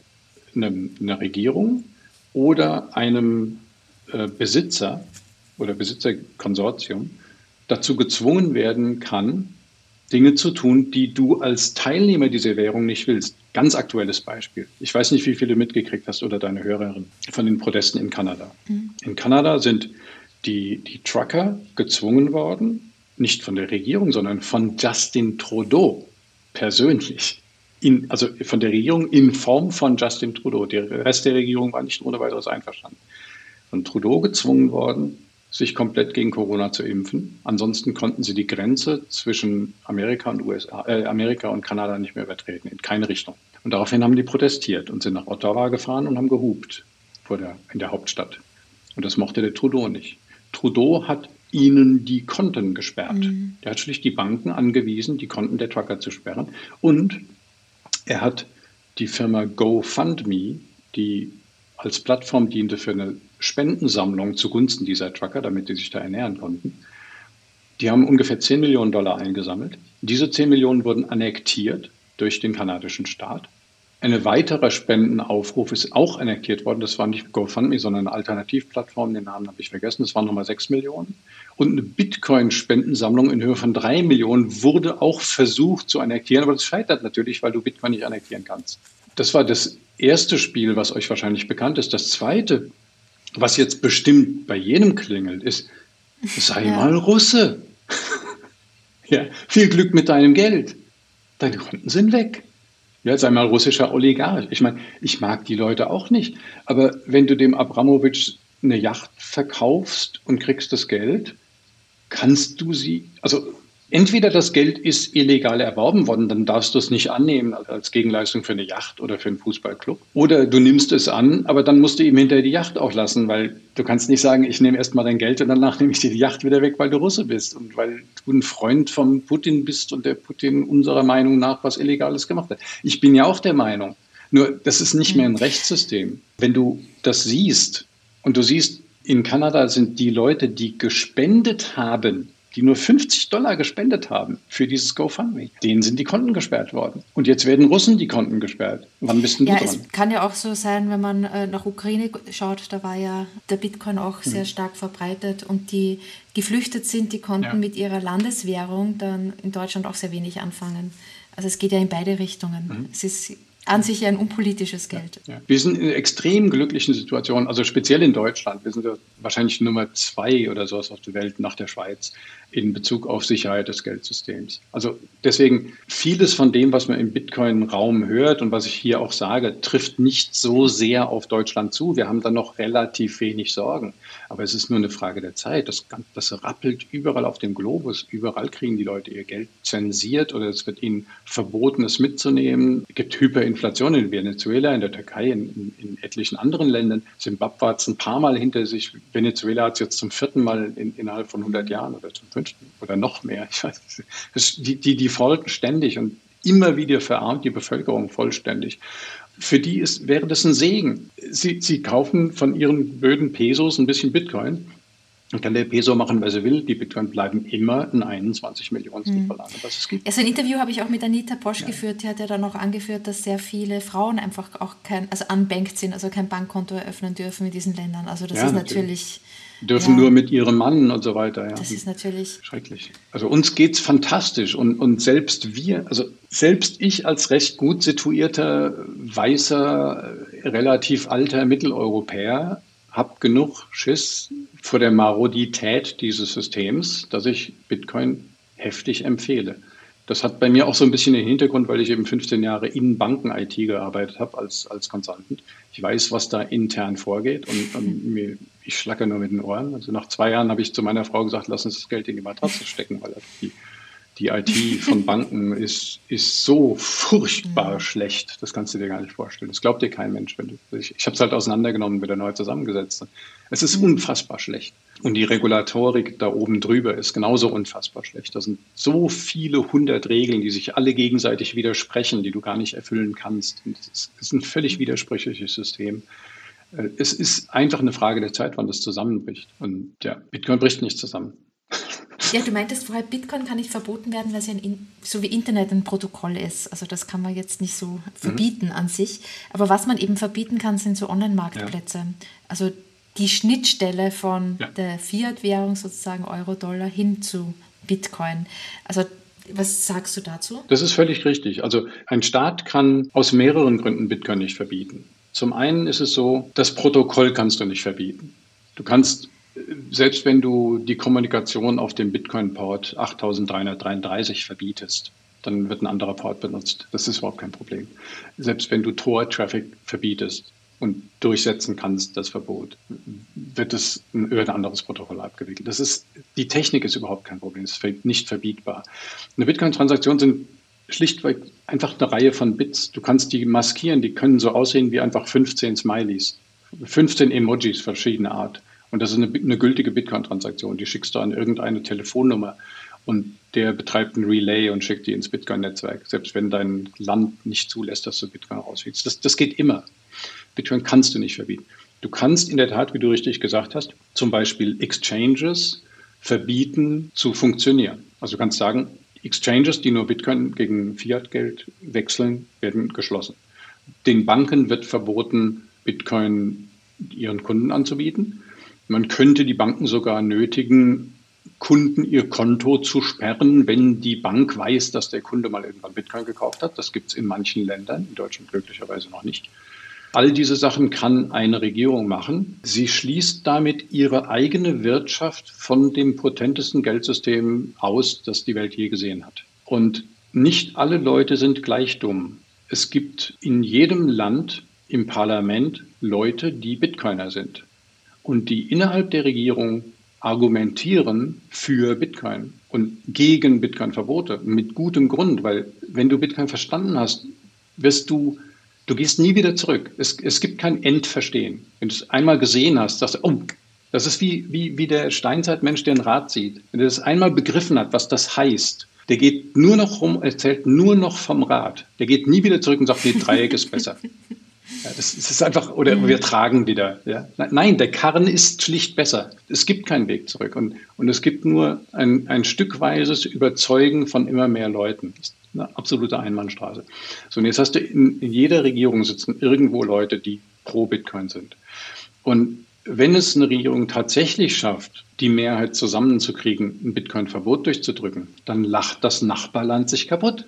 einem, einer Regierung oder einem äh, Besitzer oder Besitzerkonsortium dazu gezwungen werden kann, Dinge zu tun, die du als Teilnehmer dieser Währung nicht willst. Ganz aktuelles Beispiel. Ich weiß nicht, wie viele du mitgekriegt hast oder deine Hörerin von den Protesten in Kanada. Mhm. In Kanada sind die, die Trucker gezwungen worden, nicht von der Regierung, sondern von Justin Trudeau persönlich. In, also von der Regierung in Form von Justin Trudeau. Der Rest der Regierung war nicht ohne weiteres einverstanden. Von Trudeau gezwungen worden, sich komplett gegen Corona zu impfen. Ansonsten konnten sie die Grenze zwischen Amerika und USA, äh, Amerika und Kanada nicht mehr übertreten, in keine Richtung. Und daraufhin haben die protestiert und sind nach Ottawa gefahren und haben gehupt vor der, in der Hauptstadt. Und das mochte der Trudeau nicht. Trudeau hat ihnen die Konten gesperrt. Mhm. Der hat schlicht die Banken angewiesen, die Konten der Trucker zu sperren. Und er hat die Firma GoFundMe, die als Plattform diente für eine Spendensammlung zugunsten dieser Trucker, damit die sich da ernähren konnten. Die haben ungefähr 10 Millionen Dollar eingesammelt. Diese 10 Millionen wurden annektiert durch den kanadischen Staat. Ein weiterer Spendenaufruf ist auch annektiert worden. Das war nicht GoFundMe, sondern eine Alternativplattform. Den Namen habe ich vergessen. Das waren nochmal 6 Millionen. Und eine Bitcoin-Spendensammlung in Höhe von 3 Millionen wurde auch versucht zu annektieren. Aber das scheitert natürlich, weil du Bitcoin nicht annektieren kannst. Das war das erste Spiel, was euch wahrscheinlich bekannt ist. Das zweite was jetzt bestimmt bei jedem klingelt, ist, sei ja. mal Russe. ja, viel Glück mit deinem Geld. Deine Konten sind weg. Ja, sei mal russischer Oligarch. Ich meine, ich mag die Leute auch nicht. Aber wenn du dem Abramowitsch eine Yacht verkaufst und kriegst das Geld, kannst du sie, also Entweder das Geld ist illegal erworben worden, dann darfst du es nicht annehmen als Gegenleistung für eine Yacht oder für einen Fußballclub. Oder du nimmst es an, aber dann musst du eben hinterher die Yacht auch lassen, weil du kannst nicht sagen, ich nehme erst mal dein Geld und danach nehme ich dir die Yacht wieder weg, weil du Russe bist und weil du ein Freund von Putin bist und der Putin unserer Meinung nach was Illegales gemacht hat. Ich bin ja auch der Meinung. Nur, das ist nicht mehr ein Rechtssystem. Wenn du das siehst und du siehst, in Kanada sind die Leute, die gespendet haben, die nur 50 Dollar gespendet haben für dieses GoFundMe. Denen sind die Konten gesperrt worden. Und jetzt werden Russen die Konten gesperrt. Wann bist denn ja, du dran? Es kann ja auch so sein, wenn man äh, nach Ukraine schaut, da war ja der Bitcoin auch sehr hm. stark verbreitet und die geflüchtet sind, die konnten ja. mit ihrer Landeswährung dann in Deutschland auch sehr wenig anfangen. Also es geht ja in beide Richtungen. Mhm. Es ist an sich ein unpolitisches Geld. Ja, ja. Wir sind in einer extrem glücklichen Situation, also speziell in Deutschland. Wir sind ja wahrscheinlich Nummer zwei oder sowas auf der Welt nach der Schweiz in Bezug auf Sicherheit des Geldsystems. Also deswegen vieles von dem, was man im Bitcoin-Raum hört und was ich hier auch sage, trifft nicht so sehr auf Deutschland zu. Wir haben da noch relativ wenig Sorgen. Aber es ist nur eine Frage der Zeit. Das, das rappelt überall auf dem Globus. Überall kriegen die Leute ihr Geld zensiert oder es wird ihnen verboten, es mitzunehmen. Es gibt Hyperinflation in Venezuela, in der Türkei, in, in etlichen anderen Ländern. Zimbabwe hat es ein paar Mal hinter sich. Venezuela hat es jetzt zum vierten Mal in, innerhalb von 100 Jahren oder zum fünften oder noch mehr. Ich weiß, die, die, die folgen ständig und immer wieder verarmt die Bevölkerung vollständig für die ist, wäre das ein Segen. Sie, sie kaufen von ihren blöden Pesos ein bisschen Bitcoin. Dann kann der Peso machen, was er will. Die Bitcoin bleiben immer ein 21 Millionen mhm. was es gibt. Also ein Interview habe ich auch mit Anita Posch ja. geführt. Die hat ja dann auch angeführt, dass sehr viele Frauen einfach auch kein, also unbanked sind, also kein Bankkonto eröffnen dürfen in diesen Ländern. Also das ja, ist natürlich, natürlich dürfen ja. nur mit ihrem Mann und so weiter. Ja. Das ist natürlich schrecklich. Also uns geht es fantastisch und, und selbst wir, also selbst ich als recht gut situierter, weißer, relativ alter Mitteleuropäer habe genug Schiss vor der Marodität dieses Systems, dass ich Bitcoin heftig empfehle. Das hat bei mir auch so ein bisschen den Hintergrund, weil ich eben 15 Jahre in Banken-IT gearbeitet habe als, als Consultant. Ich weiß, was da intern vorgeht und, und mir, ich schlacke nur mit den Ohren. Also nach zwei Jahren habe ich zu meiner Frau gesagt, lass uns das Geld in die Matratze stecken, weil die, Die IT von Banken ist, ist so furchtbar schlecht. Das kannst du dir gar nicht vorstellen. Das glaubt dir kein Mensch. Wenn du, ich ich habe es halt auseinandergenommen, wieder neu zusammengesetzt. Es ist unfassbar schlecht. Und die Regulatorik da oben drüber ist genauso unfassbar schlecht. Da sind so viele hundert Regeln, die sich alle gegenseitig widersprechen, die du gar nicht erfüllen kannst. Es ist ein völlig widersprüchliches System. Äh, es ist einfach eine Frage der Zeit, wann das zusammenbricht. Und ja, Bitcoin bricht nicht zusammen. Ja, du meintest vorher, Bitcoin kann nicht verboten werden, weil es ja ein, so wie Internet ein Protokoll ist. Also das kann man jetzt nicht so verbieten mhm. an sich. Aber was man eben verbieten kann, sind so Online-Marktplätze. Ja. Also die Schnittstelle von ja. der Fiat-Währung sozusagen Euro-Dollar hin zu Bitcoin. Also was sagst du dazu? Das ist völlig richtig. Also ein Staat kann aus mehreren Gründen Bitcoin nicht verbieten. Zum einen ist es so, das Protokoll kannst du nicht verbieten. Du kannst selbst wenn du die Kommunikation auf dem Bitcoin-Port 8333 verbietest, dann wird ein anderer Port benutzt. Das ist überhaupt kein Problem. Selbst wenn du Tor-Traffic verbietest und durchsetzen kannst, das Verbot, wird es über ein anderes Protokoll abgewickelt. Das ist, die Technik ist überhaupt kein Problem. Es ist nicht verbietbar. Eine Bitcoin-Transaktion sind schlichtweg einfach eine Reihe von Bits. Du kannst die maskieren, die können so aussehen wie einfach 15 Smileys, 15 Emojis verschiedener Art. Und das ist eine, eine gültige Bitcoin-Transaktion. Die schickst du an irgendeine Telefonnummer und der betreibt ein Relay und schickt die ins Bitcoin-Netzwerk, selbst wenn dein Land nicht zulässt, dass du Bitcoin rausfiegst. Das, das geht immer. Bitcoin kannst du nicht verbieten. Du kannst in der Tat, wie du richtig gesagt hast, zum Beispiel Exchanges verbieten zu funktionieren. Also du kannst sagen, Exchanges, die nur Bitcoin gegen Fiat-Geld wechseln, werden geschlossen. Den Banken wird verboten, Bitcoin ihren Kunden anzubieten. Man könnte die Banken sogar nötigen, Kunden ihr Konto zu sperren, wenn die Bank weiß, dass der Kunde mal irgendwann Bitcoin gekauft hat. Das gibt es in manchen Ländern, in Deutschland glücklicherweise noch nicht. All diese Sachen kann eine Regierung machen. Sie schließt damit ihre eigene Wirtschaft von dem potentesten Geldsystem aus, das die Welt je gesehen hat. Und nicht alle Leute sind gleich dumm. Es gibt in jedem Land im Parlament Leute, die Bitcoiner sind und die innerhalb der Regierung argumentieren für Bitcoin und gegen Bitcoin-Verbote mit gutem Grund, weil wenn du Bitcoin verstanden hast, wirst du, du gehst nie wieder zurück. Es, es gibt kein Endverstehen. Wenn du es einmal gesehen hast, sagst du, oh, das ist wie, wie, wie der Steinzeitmensch, der ein Rad sieht. Wenn er das einmal begriffen hat, was das heißt, der geht nur noch rum, erzählt nur noch vom Rad. Der geht nie wieder zurück und sagt, nee, Dreieck ist besser. Ja, das, ist einfach, oder mhm. wir tragen wieder. Ja. Nein, der Karren ist schlicht besser. Es gibt keinen Weg zurück. Und, und es gibt nur ein, ein stückweises Überzeugen von immer mehr Leuten. Das ist eine absolute Einbahnstraße. So, und jetzt hast du in, in jeder Regierung sitzen irgendwo Leute, die pro Bitcoin sind. Und wenn es eine Regierung tatsächlich schafft, die Mehrheit zusammenzukriegen, ein Bitcoin-Verbot durchzudrücken, dann lacht das Nachbarland sich kaputt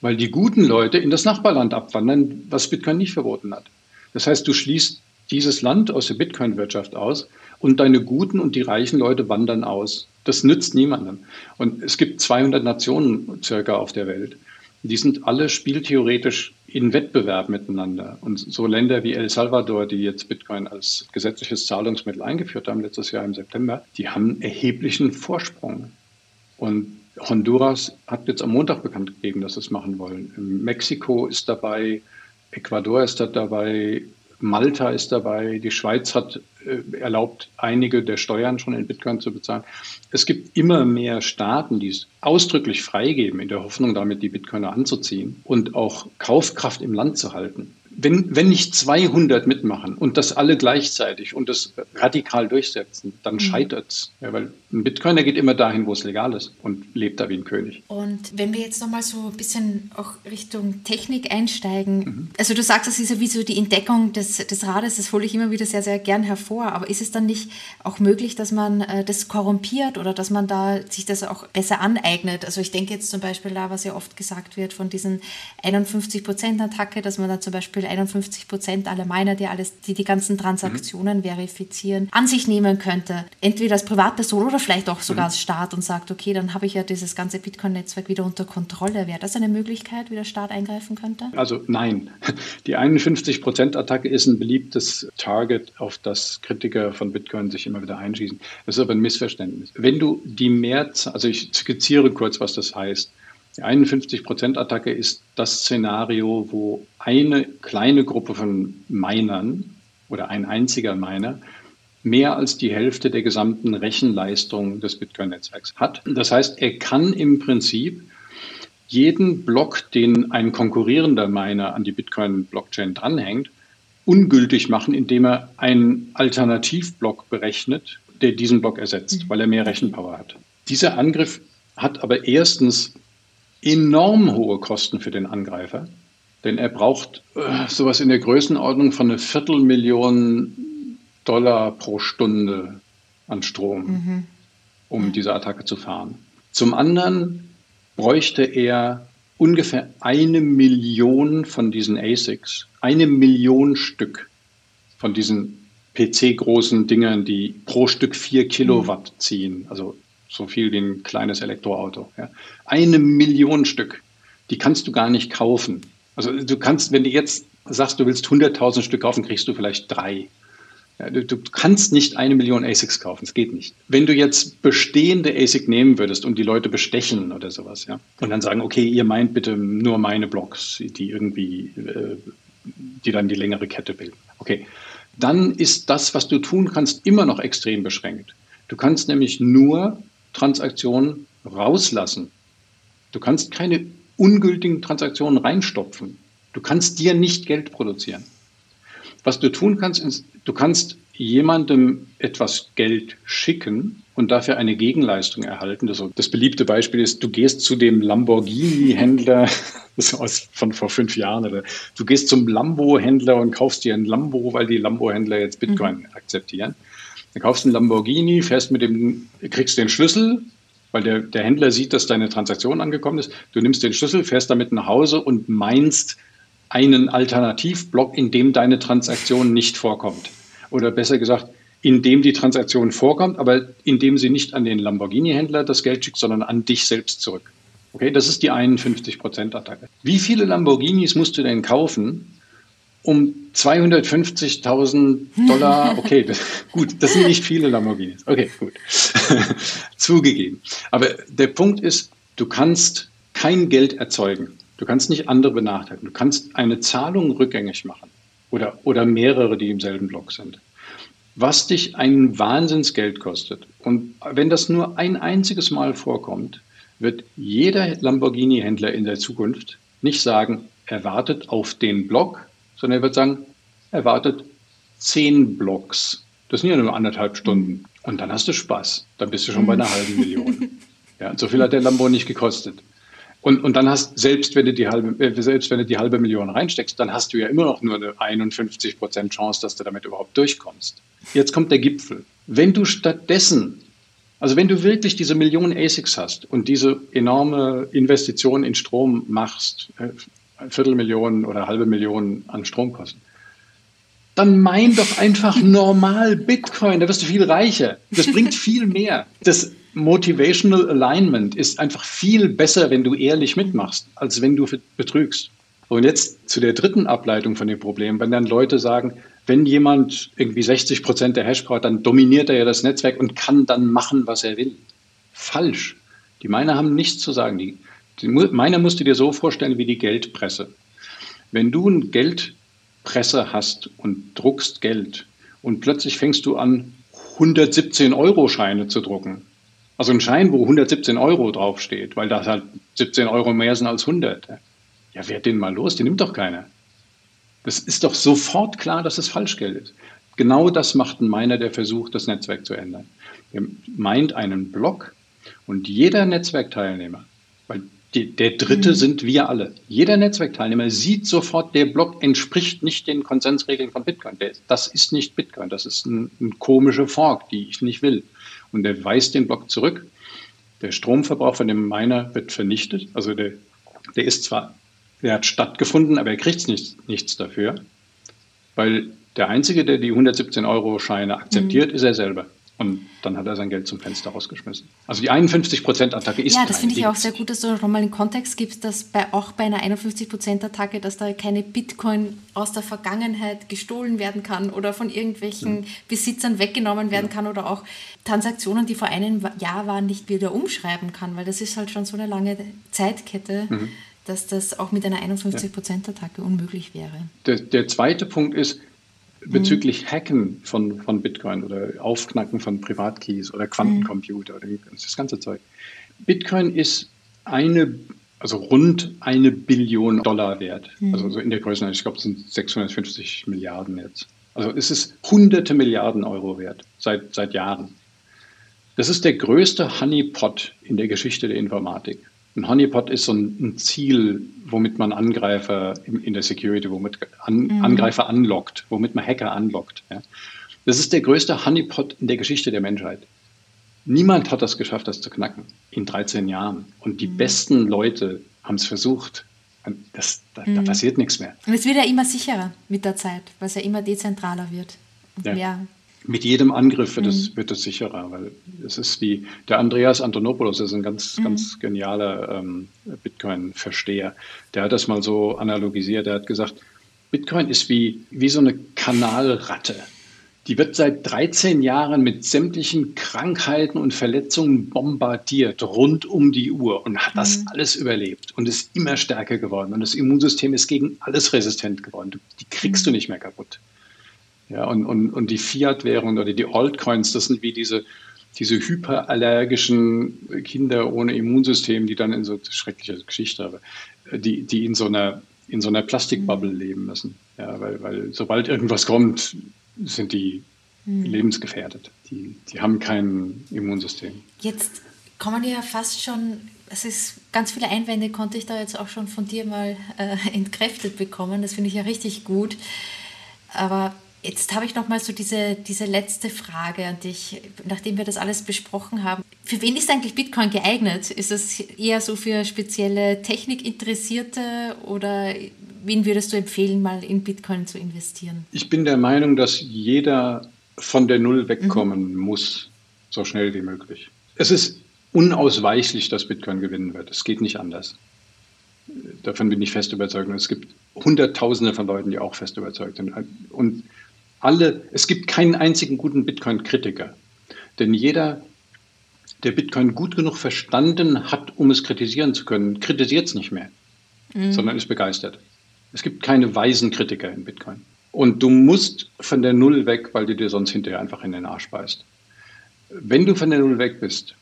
weil die guten Leute in das Nachbarland abwandern, was Bitcoin nicht verboten hat. Das heißt, du schließt dieses Land aus der Bitcoin-Wirtschaft aus und deine guten und die reichen Leute wandern aus. Das nützt niemandem. Und es gibt 200 Nationen circa auf der Welt. Die sind alle spieltheoretisch in Wettbewerb miteinander. Und so Länder wie El Salvador, die jetzt Bitcoin als gesetzliches Zahlungsmittel eingeführt haben, letztes Jahr im September, die haben erheblichen Vorsprung. Und Honduras hat jetzt am Montag bekannt gegeben, dass sie es machen wollen. Mexiko ist dabei, Ecuador ist dabei, Malta ist dabei, die Schweiz hat äh, erlaubt, einige der Steuern schon in Bitcoin zu bezahlen. Es gibt immer mehr Staaten, die es ausdrücklich freigeben, in der Hoffnung, damit die Bitcoiner anzuziehen und auch Kaufkraft im Land zu halten wenn, wenn nicht 200 mitmachen und das alle gleichzeitig und das radikal durchsetzen, dann mhm. scheitert es. Ja, weil ein Bitcoiner geht immer dahin, wo es legal ist und lebt da wie ein König. Und wenn wir jetzt nochmal so ein bisschen auch Richtung Technik einsteigen, mhm. also du sagst, das ist ja wie so die Entdeckung des, des Rades, das hole ich immer wieder sehr, sehr gern hervor, aber ist es dann nicht auch möglich, dass man äh, das korrumpiert oder dass man da sich das auch besser aneignet? Also ich denke jetzt zum Beispiel da, was ja oft gesagt wird von diesen 51 Prozent Attacke, dass man da zum Beispiel Beispiel 51 Prozent aller Miner, die alles, die die ganzen Transaktionen mhm. verifizieren, an sich nehmen könnte, entweder als Privatperson oder vielleicht auch sogar mhm. als Staat und sagt, okay, dann habe ich ja dieses ganze Bitcoin-Netzwerk wieder unter Kontrolle. Wäre das eine Möglichkeit, wie der Staat eingreifen könnte? Also nein. Die 51 Prozent Attacke ist ein beliebtes Target, auf das Kritiker von Bitcoin sich immer wieder einschießen. Das ist aber ein Missverständnis. Wenn du die Mehrzahl, also ich skizziere kurz, was das heißt. Die 51%-Attacke ist das Szenario, wo eine kleine Gruppe von Minern oder ein einziger Miner mehr als die Hälfte der gesamten Rechenleistung des Bitcoin-Netzwerks hat. Das heißt, er kann im Prinzip jeden Block, den ein konkurrierender Miner an die Bitcoin-Blockchain dranhängt, ungültig machen, indem er einen Alternativblock berechnet, der diesen Block ersetzt, mhm. weil er mehr Rechenpower hat. Dieser Angriff hat aber erstens enorm hohe Kosten für den Angreifer, denn er braucht äh, sowas in der Größenordnung von einer Viertelmillion Dollar pro Stunde an Strom, mhm. um diese Attacke zu fahren. Zum anderen bräuchte er ungefähr eine Million von diesen ASICs, eine Million Stück von diesen PC-großen Dingern, die pro Stück vier Kilowatt ziehen, also so viel wie ein kleines Elektroauto. Ja. Eine Million Stück, die kannst du gar nicht kaufen. Also du kannst, wenn du jetzt sagst, du willst 100.000 Stück kaufen, kriegst du vielleicht drei. Ja, du, du, kannst nicht eine Million ASICs kaufen, es geht nicht. Wenn du jetzt bestehende ASIC nehmen würdest und die Leute bestechen oder sowas, ja, und dann sagen, okay, ihr meint bitte nur meine Blocks, die irgendwie, äh, die dann die längere Kette bilden. Okay, dann ist das, was du tun kannst, immer noch extrem beschränkt. Du kannst nämlich nur Transaktionen rauslassen. Du kannst keine ungültigen Transaktionen reinstopfen. Du kannst dir nicht Geld produzieren. Was du tun kannst, ist, du kannst jemandem etwas Geld schicken und dafür eine Gegenleistung erhalten. Das, das beliebte Beispiel ist, du gehst zu dem Lamborghini-Händler, das ist aus, von vor fünf Jahren, oder du gehst zum Lambo-Händler und kaufst dir ein Lambo, weil die Lambo-Händler jetzt Bitcoin mhm. akzeptieren. Dann kaufst du einen Lamborghini, fährst mit dem, kriegst den Schlüssel, weil der, der Händler sieht, dass deine Transaktion angekommen ist. Du nimmst den Schlüssel, fährst damit nach Hause und meinst einen Alternativblock, in dem deine Transaktion nicht vorkommt. Oder besser gesagt, in dem die Transaktion vorkommt, aber in dem sie nicht an den Lamborghini-Händler das Geld schickt, sondern an dich selbst zurück. Okay, das ist die 51%-Attacke. Wie viele Lamborghinis musst du denn kaufen, um 250.000 Dollar, okay, das, gut, das sind nicht viele Lamborghinis. Okay, gut. Zugegeben. Aber der Punkt ist, du kannst kein Geld erzeugen. Du kannst nicht andere benachteiligen. Du kannst eine Zahlung rückgängig machen oder, oder mehrere, die im selben Block sind. Was dich ein Wahnsinnsgeld kostet. Und wenn das nur ein einziges Mal vorkommt, wird jeder Lamborghini-Händler in der Zukunft nicht sagen, er wartet auf den Block, sondern er wird sagen, er wartet zehn Blocks. Das sind ja nur anderthalb Stunden. Und dann hast du Spaß. Dann bist du schon bei einer halben Million. Ja, so viel hat der Lambo nicht gekostet. Und, und dann hast, selbst wenn, du die halbe, äh, selbst wenn du die halbe Million reinsteckst, dann hast du ja immer noch nur eine 51 Prozent Chance, dass du damit überhaupt durchkommst. Jetzt kommt der Gipfel. Wenn du stattdessen, also wenn du wirklich diese Millionen ASICs hast und diese enorme Investition in Strom machst, äh, Viertelmillionen oder halbe Millionen an Stromkosten. Dann mein doch einfach normal Bitcoin, da wirst du viel reicher. Das bringt viel mehr. Das Motivational Alignment ist einfach viel besser, wenn du ehrlich mitmachst, als wenn du betrügst. Und jetzt zu der dritten Ableitung von dem Problem, wenn dann Leute sagen, wenn jemand irgendwie 60 Prozent der Hash braucht, dann dominiert er ja das Netzwerk und kann dann machen, was er will. Falsch. Die Miner haben nichts zu sagen. Die die Miner musst du dir so vorstellen wie die Geldpresse. Wenn du eine Geldpresse hast und druckst Geld und plötzlich fängst du an, 117 Euro Scheine zu drucken. Also ein Schein, wo 117 Euro draufsteht, weil das halt 17 Euro mehr sind als 100. Ja, wer den mal los? Den nimmt doch keiner. Das ist doch sofort klar, dass es Falschgeld ist. Genau das macht ein Miner, der versucht, das Netzwerk zu ändern. Er meint einen Block und jeder Netzwerkteilnehmer, weil die, der dritte mhm. sind wir alle. Jeder Netzwerkteilnehmer sieht sofort, der Block entspricht nicht den Konsensregeln von Bitcoin. Das ist nicht Bitcoin, das ist ein, ein komische Fork, die ich nicht will. Und der weist den Block zurück. Der Stromverbrauch von dem Miner wird vernichtet. Also der, der ist zwar der hat stattgefunden, aber er kriegt nichts, nichts dafür, weil der Einzige, der die 117-Euro-Scheine akzeptiert, mhm. ist er selber. Und dann hat er sein Geld zum Fenster rausgeschmissen. Also die 51%-Attacke ist Ja, das finde ich auch sehr gut, dass du nochmal einen Kontext gibst, dass bei, auch bei einer 51%-Attacke, dass da keine Bitcoin aus der Vergangenheit gestohlen werden kann oder von irgendwelchen mhm. Besitzern weggenommen werden ja. kann oder auch Transaktionen, die vor einem Jahr waren, nicht wieder umschreiben kann, weil das ist halt schon so eine lange Zeitkette. Mhm. dass das auch mit einer 51%-Attacke unmöglich wäre. Der, der zweite Punkt ist, bezüglich. Hacken von, von Bitcoin oder Aufknacken von Privatkeys oder Quantencomputer oder das ganze Zeug. Bitcoin ist eine, also rund eine Billion Dollar wert. Mhm. Also so in der Größe, ich glaube, es sind 650 Milliarden jetzt. Also es ist hunderte Milliarden Euro wert seit, seit Jahren. Das ist der größte Honeypot in der Geschichte der Informatik. Ein Honeypot ist so ein, ein Ziel, womit man Angreifer in, in der Security, womit an, mhm. Angreifer anlockt, womit man Hacker anlockt. Ja. Das ist der größte Honeypot in der Geschichte der Menschheit. Niemand hat das geschafft, das zu knacken in 13 Jahren. Und die mhm. besten Leute haben es versucht. Das, da, mhm. da, passiert nichts mehr. Und es wird ja immer sicherer mit der Zeit, weil es ja immer dezentraler wird und ja. mehr mit jedem Angriff wird, mhm. es, wird es sicherer, weil es ist wie der Andreas Antonopoulos, ist ein ganz, mhm. ganz genialer ähm, Bitcoin-Versteher. Der hat das mal so analogisiert. Er hat gesagt, Bitcoin ist wie, wie so eine Kanalratte. Die wird seit 13 Jahren mit sämtlichen Krankheiten und Verletzungen bombardiert, rund um die Uhr und hat das mhm. alles überlebt und ist immer stärker geworden. Und das Immunsystem ist gegen alles resistent geworden. Die kriegst du mhm. nicht mehr kaputt. Ja, und, und, und die Fiat-Währung oder die Altcoins, das sind wie diese, diese hyperallergischen Kinder ohne Immunsystem, die dann in so schreckliche Geschichte, aber äh, die, die in so einer in so einer Plastikbubble mhm. leben müssen. Ja, weil, weil sobald irgendwas kommt, sind die mhm. lebensgefährdet. Die, die haben kein Immunsystem. Jetzt kommen ja fast schon, es ist ganz viele Einwände konnte ich da jetzt auch schon von dir mal äh, entkräftet bekommen. Das finde ich ja richtig gut. Aber Jetzt habe ich noch mal so diese, diese letzte Frage an dich, nachdem wir das alles besprochen haben. Für wen ist eigentlich Bitcoin geeignet? Ist es eher so für spezielle Technikinteressierte oder wen würdest du empfehlen, mal in Bitcoin zu investieren? Ich bin der Meinung, dass jeder von der Null wegkommen mhm. muss, so schnell wie möglich. Es ist unausweichlich, dass Bitcoin gewinnen wird. Es geht nicht anders. Davon bin ich fest überzeugt. Und es gibt Hunderttausende von Leuten, die auch fest überzeugt sind. Und alle, es gibt keinen einzigen guten Bitcoin-Kritiker. Denn jeder, der Bitcoin gut genug verstanden hat, um es kritisieren zu können, kritisiert es nicht mehr, mhm. sondern ist begeistert. Es gibt keine weisen Kritiker in Bitcoin. Und du musst von der Null weg, weil du dir sonst hinterher einfach in den Arsch beißt. Wenn du von der Null weg bist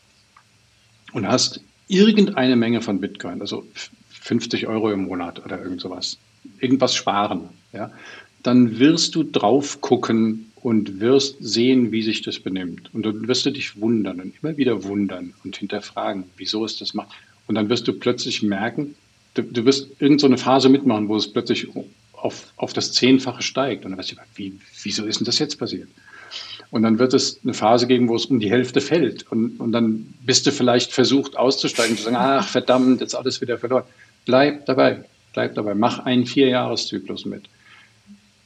und hast irgendeine Menge von Bitcoin, also 50 Euro im Monat oder irgend sowas, irgendwas sparen, ja, dann wirst du drauf gucken und wirst sehen, wie sich das benimmt. Und dann wirst du dich wundern und immer wieder wundern und hinterfragen, wieso ist das macht. Und dann wirst du plötzlich merken, du, du wirst irgendeine so Phase mitmachen, wo es plötzlich auf, auf das Zehnfache steigt. Und dann wirst du, wie, wieso ist denn das jetzt passiert? Und dann wird es eine Phase geben, wo es um die Hälfte fällt. Und, und dann bist du vielleicht versucht auszusteigen zu sagen, ach verdammt, jetzt alles wieder verloren. Bleib dabei, bleib dabei, mach einen Vierjahreszyklus mit.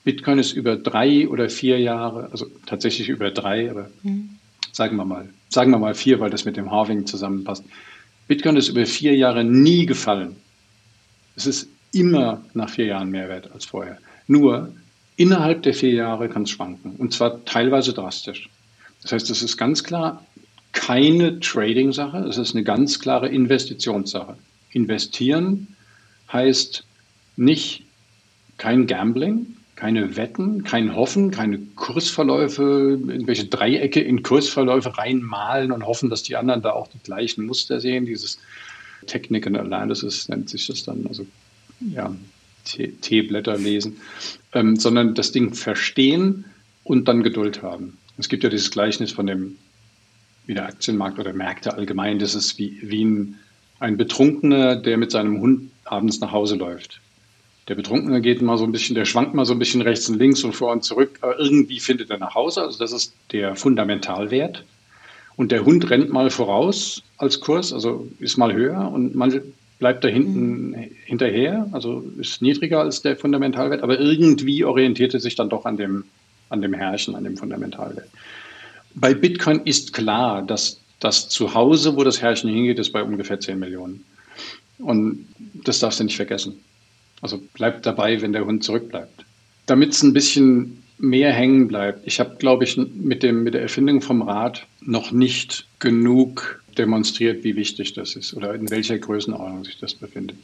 Bitcoin ist über drei oder vier Jahre, also tatsächlich über drei, aber mhm. sagen wir mal, sagen wir mal vier, weil das mit dem Halving zusammenpasst. Bitcoin ist über vier Jahre nie gefallen. Es ist immer nach vier Jahren mehr wert als vorher. Nur innerhalb der vier Jahre kann es schwanken und zwar teilweise drastisch. Das heißt, es ist ganz klar keine Trading-Sache, es ist eine ganz klare Investitionssache. Investieren heißt nicht kein Gambling, keine Wetten, kein Hoffen, keine Kursverläufe, irgendwelche Dreiecke in Kursverläufe reinmalen und hoffen, dass die anderen da auch die gleichen Muster sehen. Dieses Technical Analysis nennt sich das dann, also ja, T-Blätter lesen, ähm, sondern das Ding verstehen und dann Geduld haben. Es gibt ja dieses Gleichnis von dem, wie der Aktienmarkt oder Märkte allgemein, das ist wie, wie ein, ein Betrunkener, der mit seinem Hund abends nach Hause läuft. Der Betrunkene geht mal so ein bisschen, der schwankt mal so ein bisschen rechts und links und vor und zurück. Aber irgendwie findet er nach Hause. Also das ist der Fundamentalwert. Und der Hund rennt mal voraus als Kurs, also ist mal höher und mal bleibt da hinten mhm. hinterher, also ist niedriger als der Fundamentalwert, aber irgendwie orientiert es sich dann doch an dem, an dem Herrchen, an dem Fundamentalwert. Bei Bitcoin ist klar, dass das Zuhause, wo das Herrchen hingeht, ist bei ungefähr 10 Millionen. Und das darfst du nicht vergessen. Also bleib dabei, wenn der Hund zurückbleibt. Damit es ein bisschen mehr hängen bleibt. Ich habe, glaube ich, mit, dem, mit der Erfindung vom Rad noch nicht genug demonstriert, wie wichtig das ist oder in welcher Größenordnung sich das befindet.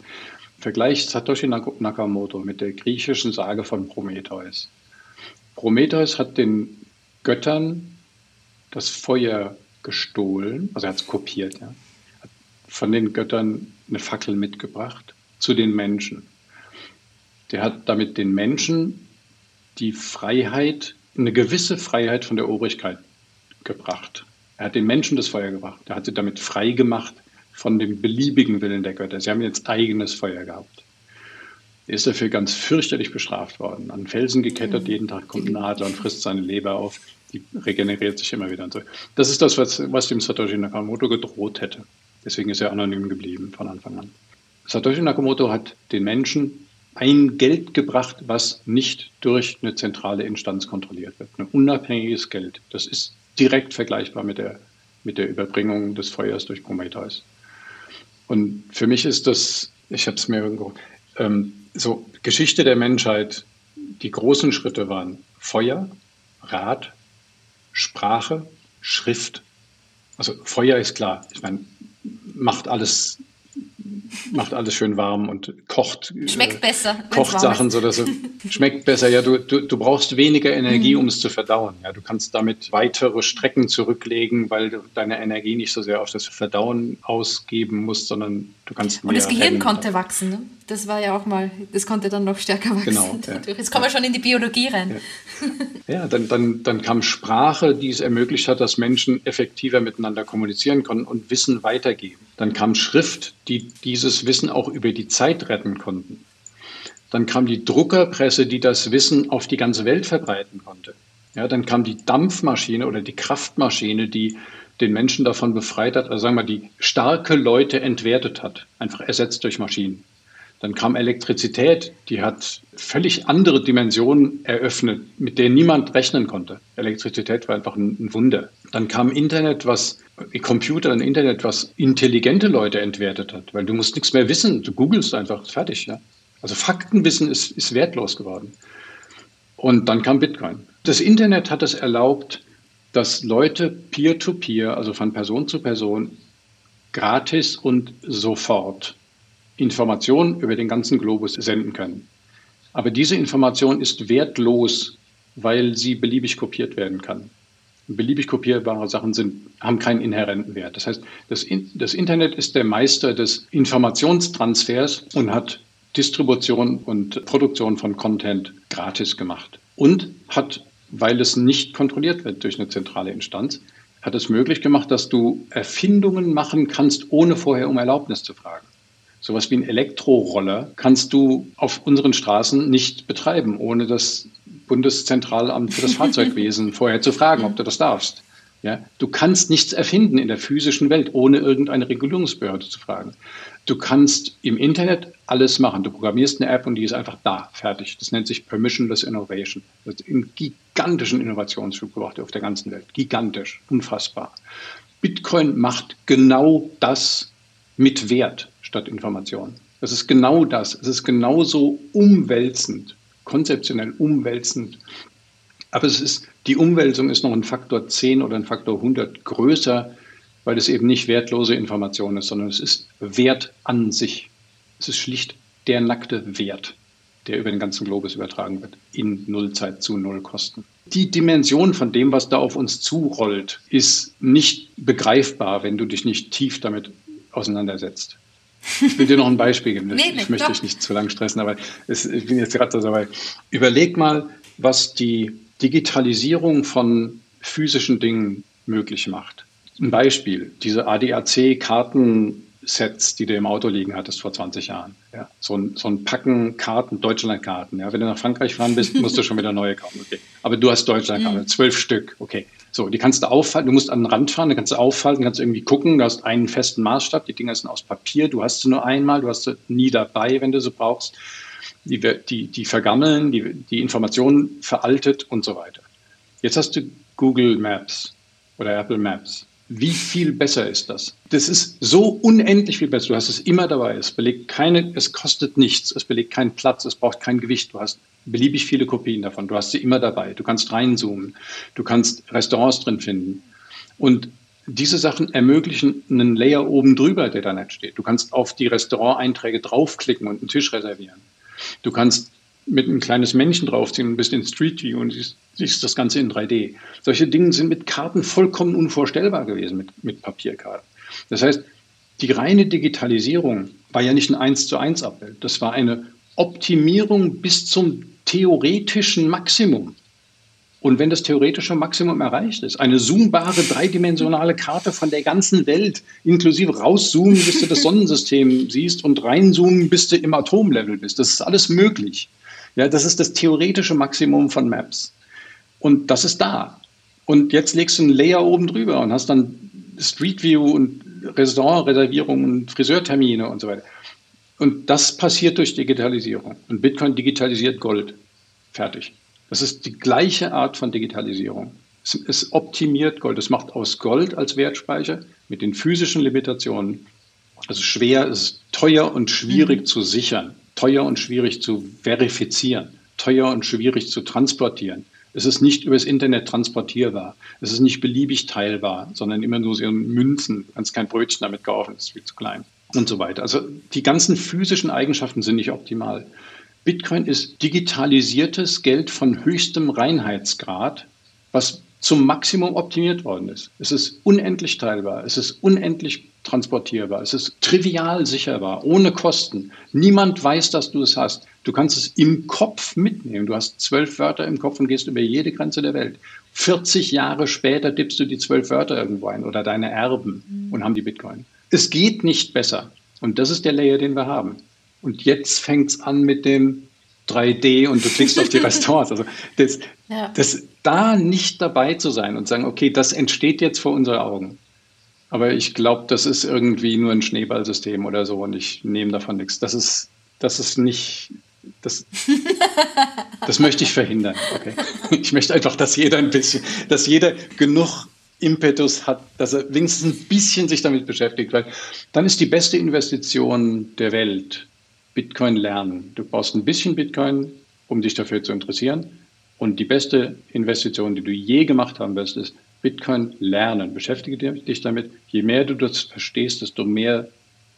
Vergleicht Satoshi Nakamoto mit der griechischen Sage von Prometheus. Prometheus hat den Göttern das Feuer gestohlen, also er hat es kopiert, ja, hat von den Göttern eine Fackel mitgebracht zu den Menschen. Der hat damit den Menschen die Freiheit, eine gewisse Freiheit von der Obrigkeit gebracht. Er hat den Menschen das Feuer gebracht. Er hat sie damit frei gemacht von dem beliebigen Willen der Götter. Sie haben jetzt eigenes Feuer gehabt. Er ist dafür ganz fürchterlich bestraft worden. An Felsen gekettet, mhm. jeden Tag kommt ein Adler und frisst seine Leber auf. Die regeneriert sich immer wieder. Und so. Das ist das, was, was dem Satoshi Nakamoto gedroht hätte. Deswegen ist er anonym geblieben von Anfang an. Satoshi Nakamoto hat den Menschen ein Geld gebracht, was nicht durch eine zentrale Instanz kontrolliert wird. Ein unabhängiges Geld. Das ist direkt vergleichbar mit der, mit der Überbringung des Feuers durch Prometheus. Und für mich ist das, ich habe es mir irgendwo, ähm, so Geschichte der Menschheit, die großen Schritte waren Feuer, Rat, Sprache, Schrift. Also Feuer ist klar, ich meine, macht alles macht alles schön warm und kocht. Schmeckt äh, besser. Kocht Sachen, so dass es schmeckt besser. Ja, du, du, du brauchst weniger Energie, mhm. um es zu verdauen. Ja, du kannst damit weitere Strecken zurücklegen, weil du deine Energie nicht so sehr auf das Verdauen ausgeben musst, sondern du kannst. Und das Gehirn konnte wachsen. Ne? Das war ja auch mal, das konnte dann noch stärker wachsen. Genau. Ja. Jetzt kommen wir schon in die Biologie rein. Ja, ja dann, dann, dann kam Sprache, die es ermöglicht hat, dass Menschen effektiver miteinander kommunizieren konnten und Wissen weitergeben. Dann kam Schrift, die dieses Wissen auch über die Zeit retten konnten. Dann kam die Druckerpresse, die das Wissen auf die ganze Welt verbreiten konnte. Ja, dann kam die Dampfmaschine oder die Kraftmaschine, die den Menschen davon befreit hat, also sagen wir, die starke Leute entwertet hat, einfach ersetzt durch Maschinen. Dann kam Elektrizität, die hat völlig andere Dimensionen eröffnet, mit denen niemand rechnen konnte. Elektrizität war einfach ein, Wunder. Dann kam Internet, was Computer und Internet, was intelligente Leute entwertet hat, weil du musst nichts mehr wissen, du googelst einfach, fertig. Ja? Also Faktenwissen ist, ist wertlos geworden. Und dann kam Bitcoin. Das Internet hat es erlaubt, dass Leute peer-to-peer, -peer, also von Person zu Person, gratis und sofort Informationen über den ganzen Globus senden können. Aber diese Information ist wertlos, weil sie beliebig kopiert werden kann. Beliebig kopierbare Sachen sind, haben keinen inhärenten Wert. Das heißt, das, das Internet ist der Meister des Informationstransfers und hat Distribution und Produktion von Content gratis gemacht. Und hat, weil es nicht kontrolliert wird durch eine zentrale Instanz, hat es möglich gemacht, dass du Erfindungen machen kannst, ohne vorher um Erlaubnis zu fragen. Sowas wie ein Elektroroller kannst du auf unseren Straßen nicht betreiben, ohne das Bundeszentralamt für das Fahrzeugwesen vorher zu fragen, ob du das darfst. Ja, du kannst nichts erfinden in der physischen Welt, ohne irgendeine Regulierungsbehörde zu fragen. Du kannst im Internet alles machen. Du programmierst eine App und die ist einfach da, fertig. Das nennt sich Permissionless Innovation. Das ist einen gigantischen Innovationsschub gebracht auf der ganzen Welt. Gigantisch, unfassbar. Bitcoin macht genau das mit Wert statt Information. Das ist genau das. Es ist genauso umwälzend, konzeptionell umwälzend. Aber es ist, die Umwälzung ist noch ein Faktor 10 oder ein Faktor 100 größer, weil es eben nicht wertlose Information ist, sondern es ist Wert an sich. Es ist schlicht der nackte Wert, der über den ganzen Globus übertragen wird, in Nullzeit zu Nullkosten. Die Dimension von dem, was da auf uns zurollt, ist nicht begreifbar, wenn du dich nicht tief damit auseinandersetzt. Ich will dir noch ein Beispiel geben. nee, ich möchte doch. dich nicht zu lange stressen, aber es, ich bin jetzt gerade dabei. Überleg mal, was die Digitalisierung von physischen Dingen möglich macht. Ein Beispiel, diese ADAC-Karten, Sets, die du im Auto liegen hattest vor 20 Jahren. Ja, so, ein, so ein Packen Karten, Deutschlandkarten. Ja, wenn du nach Frankreich fahren bist, musst du schon wieder neue kaufen. Okay. Aber du hast Deutschlandkarten, zwölf Stück. Okay. So, die kannst du auffalten. Du musst an den Rand fahren, dann kannst du auffalten, kannst irgendwie gucken. Du hast einen festen Maßstab. Die Dinger sind aus Papier. Du hast sie nur einmal. Du hast sie nie dabei, wenn du sie brauchst. Die, die, die vergammeln, die, die Informationen veraltet und so weiter. Jetzt hast du Google Maps oder Apple Maps. Wie viel besser ist das? Das ist so unendlich viel besser. Du hast es immer dabei. Es belegt keine, es kostet nichts. Es belegt keinen Platz. Es braucht kein Gewicht. Du hast beliebig viele Kopien davon. Du hast sie immer dabei. Du kannst reinzoomen. Du kannst Restaurants drin finden. Und diese Sachen ermöglichen einen Layer oben drüber, der da nicht steht. Du kannst auf die Restauranteinträge draufklicken und einen Tisch reservieren. Du kannst mit ein kleines Männchen draufziehen und bist in Street View und siehst, das Ganze in 3D. Solche Dinge sind mit Karten vollkommen unvorstellbar gewesen, mit, mit Papierkarten. Das heißt, die reine Digitalisierung war ja nicht ein 1 zu 1 Abbild. Das war eine Optimierung bis zum theoretischen Maximum. Und wenn das theoretische Maximum erreicht ist, eine zoombare dreidimensionale Karte von der ganzen Welt, inklusive rauszoomen, bis du das Sonnensystem siehst und reinzoomen, bis du im Atomlevel bist, das ist alles möglich. Ja, das ist das theoretische Maximum von Maps. Und das ist da. Und jetzt legst du einen Layer oben drüber und hast dann Street View und Restaurantreservierungen und Friseurtermine und so weiter. Und das passiert durch Digitalisierung. Und Bitcoin digitalisiert Gold. Fertig. Das ist die gleiche Art von Digitalisierung. Es, es optimiert Gold. Es macht aus Gold als Wertspeicher mit den physischen Limitationen. Also schwer, es ist teuer und schwierig mhm. zu sichern teuer und schwierig zu verifizieren, teuer und schwierig zu transportieren. Es ist nicht übers Internet transportierbar. Es ist nicht beliebig teilbar, sondern immer nur so Münzen. Du kannst kein Brötchen damit kaufen, das ist viel zu klein und so weiter. Also die ganzen physischen Eigenschaften sind nicht optimal. Bitcoin ist digitalisiertes Geld von höchstem Reinheitsgrad, was zum Maximum optimiert worden ist. Es ist unendlich teilbar, es ist unendlich transportierbar, es ist trivial sicherbar, ohne Kosten. Niemand weiß, dass du es hast. Du kannst es im Kopf mitnehmen. Du hast zwölf Wörter im Kopf und gehst über jede Grenze der Welt. 40 Jahre später tippst du die zwölf Wörter irgendwo ein oder deine Erben und haben die Bitcoin. Es geht nicht besser. Und das ist der Layer, den wir haben. Und jetzt fängt es an mit dem 3D und du klickst auf die Restaurants. Also das, ja. das, da nicht dabei zu sein und sagen, okay, das entsteht jetzt vor unseren Augen. Aber ich glaube, das ist irgendwie nur ein Schneeballsystem oder so und ich nehme davon nichts. Das ist, das ist nicht, das, das möchte ich verhindern. Okay. Ich möchte einfach, dass jeder ein bisschen, dass jeder genug Impetus hat, dass er wenigstens ein bisschen sich damit beschäftigt, weil dann ist die beste Investition der Welt Bitcoin lernen. Du brauchst ein bisschen Bitcoin, um dich dafür zu interessieren. Und die beste Investition, die du je gemacht haben wirst, ist Bitcoin lernen. Beschäftige dich damit. Je mehr du das verstehst, desto mehr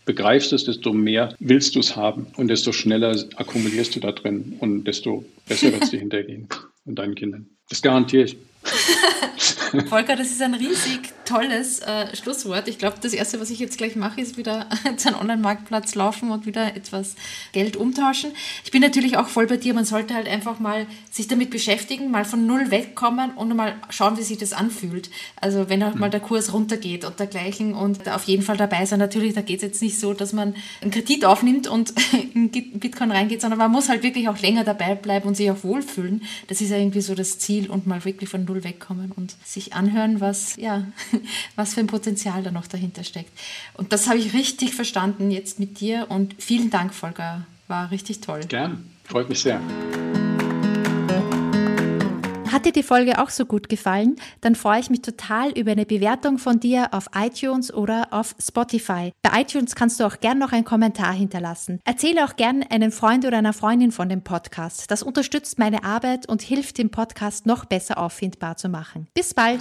begreifst es, desto mehr willst du es haben und desto schneller akkumulierst du da drin und desto besser wird es dir hintergehen und deinen Kindern. Das garantiere ich. Volker, das ist ein riesig tolles äh, Schlusswort. Ich glaube, das Erste, was ich jetzt gleich mache, ist wieder zu einem Online-Marktplatz laufen und wieder etwas Geld umtauschen. Ich bin natürlich auch voll bei dir. Man sollte halt einfach mal sich damit beschäftigen, mal von Null wegkommen und mal schauen, wie sich das anfühlt. Also wenn auch mal der Kurs runtergeht und dergleichen und auf jeden Fall dabei sein. Natürlich, da geht es jetzt nicht so, dass man einen Kredit aufnimmt und in Bitcoin reingeht, sondern man muss halt wirklich auch länger dabei bleiben und sich auch wohlfühlen. Das ist ja irgendwie so das Ziel und mal wirklich von Null wegkommen und sich anhören, was, ja, was für ein Potenzial da noch dahinter steckt. Und das habe ich richtig verstanden jetzt mit dir und vielen Dank, Volker. War richtig toll. Gern, freut mich sehr. Hat dir die Folge auch so gut gefallen? Dann freue ich mich total über eine Bewertung von dir auf iTunes oder auf Spotify. Bei iTunes kannst du auch gern noch einen Kommentar hinterlassen. Erzähle auch gern einen Freund oder einer Freundin von dem Podcast. Das unterstützt meine Arbeit und hilft, den Podcast noch besser auffindbar zu machen. Bis bald!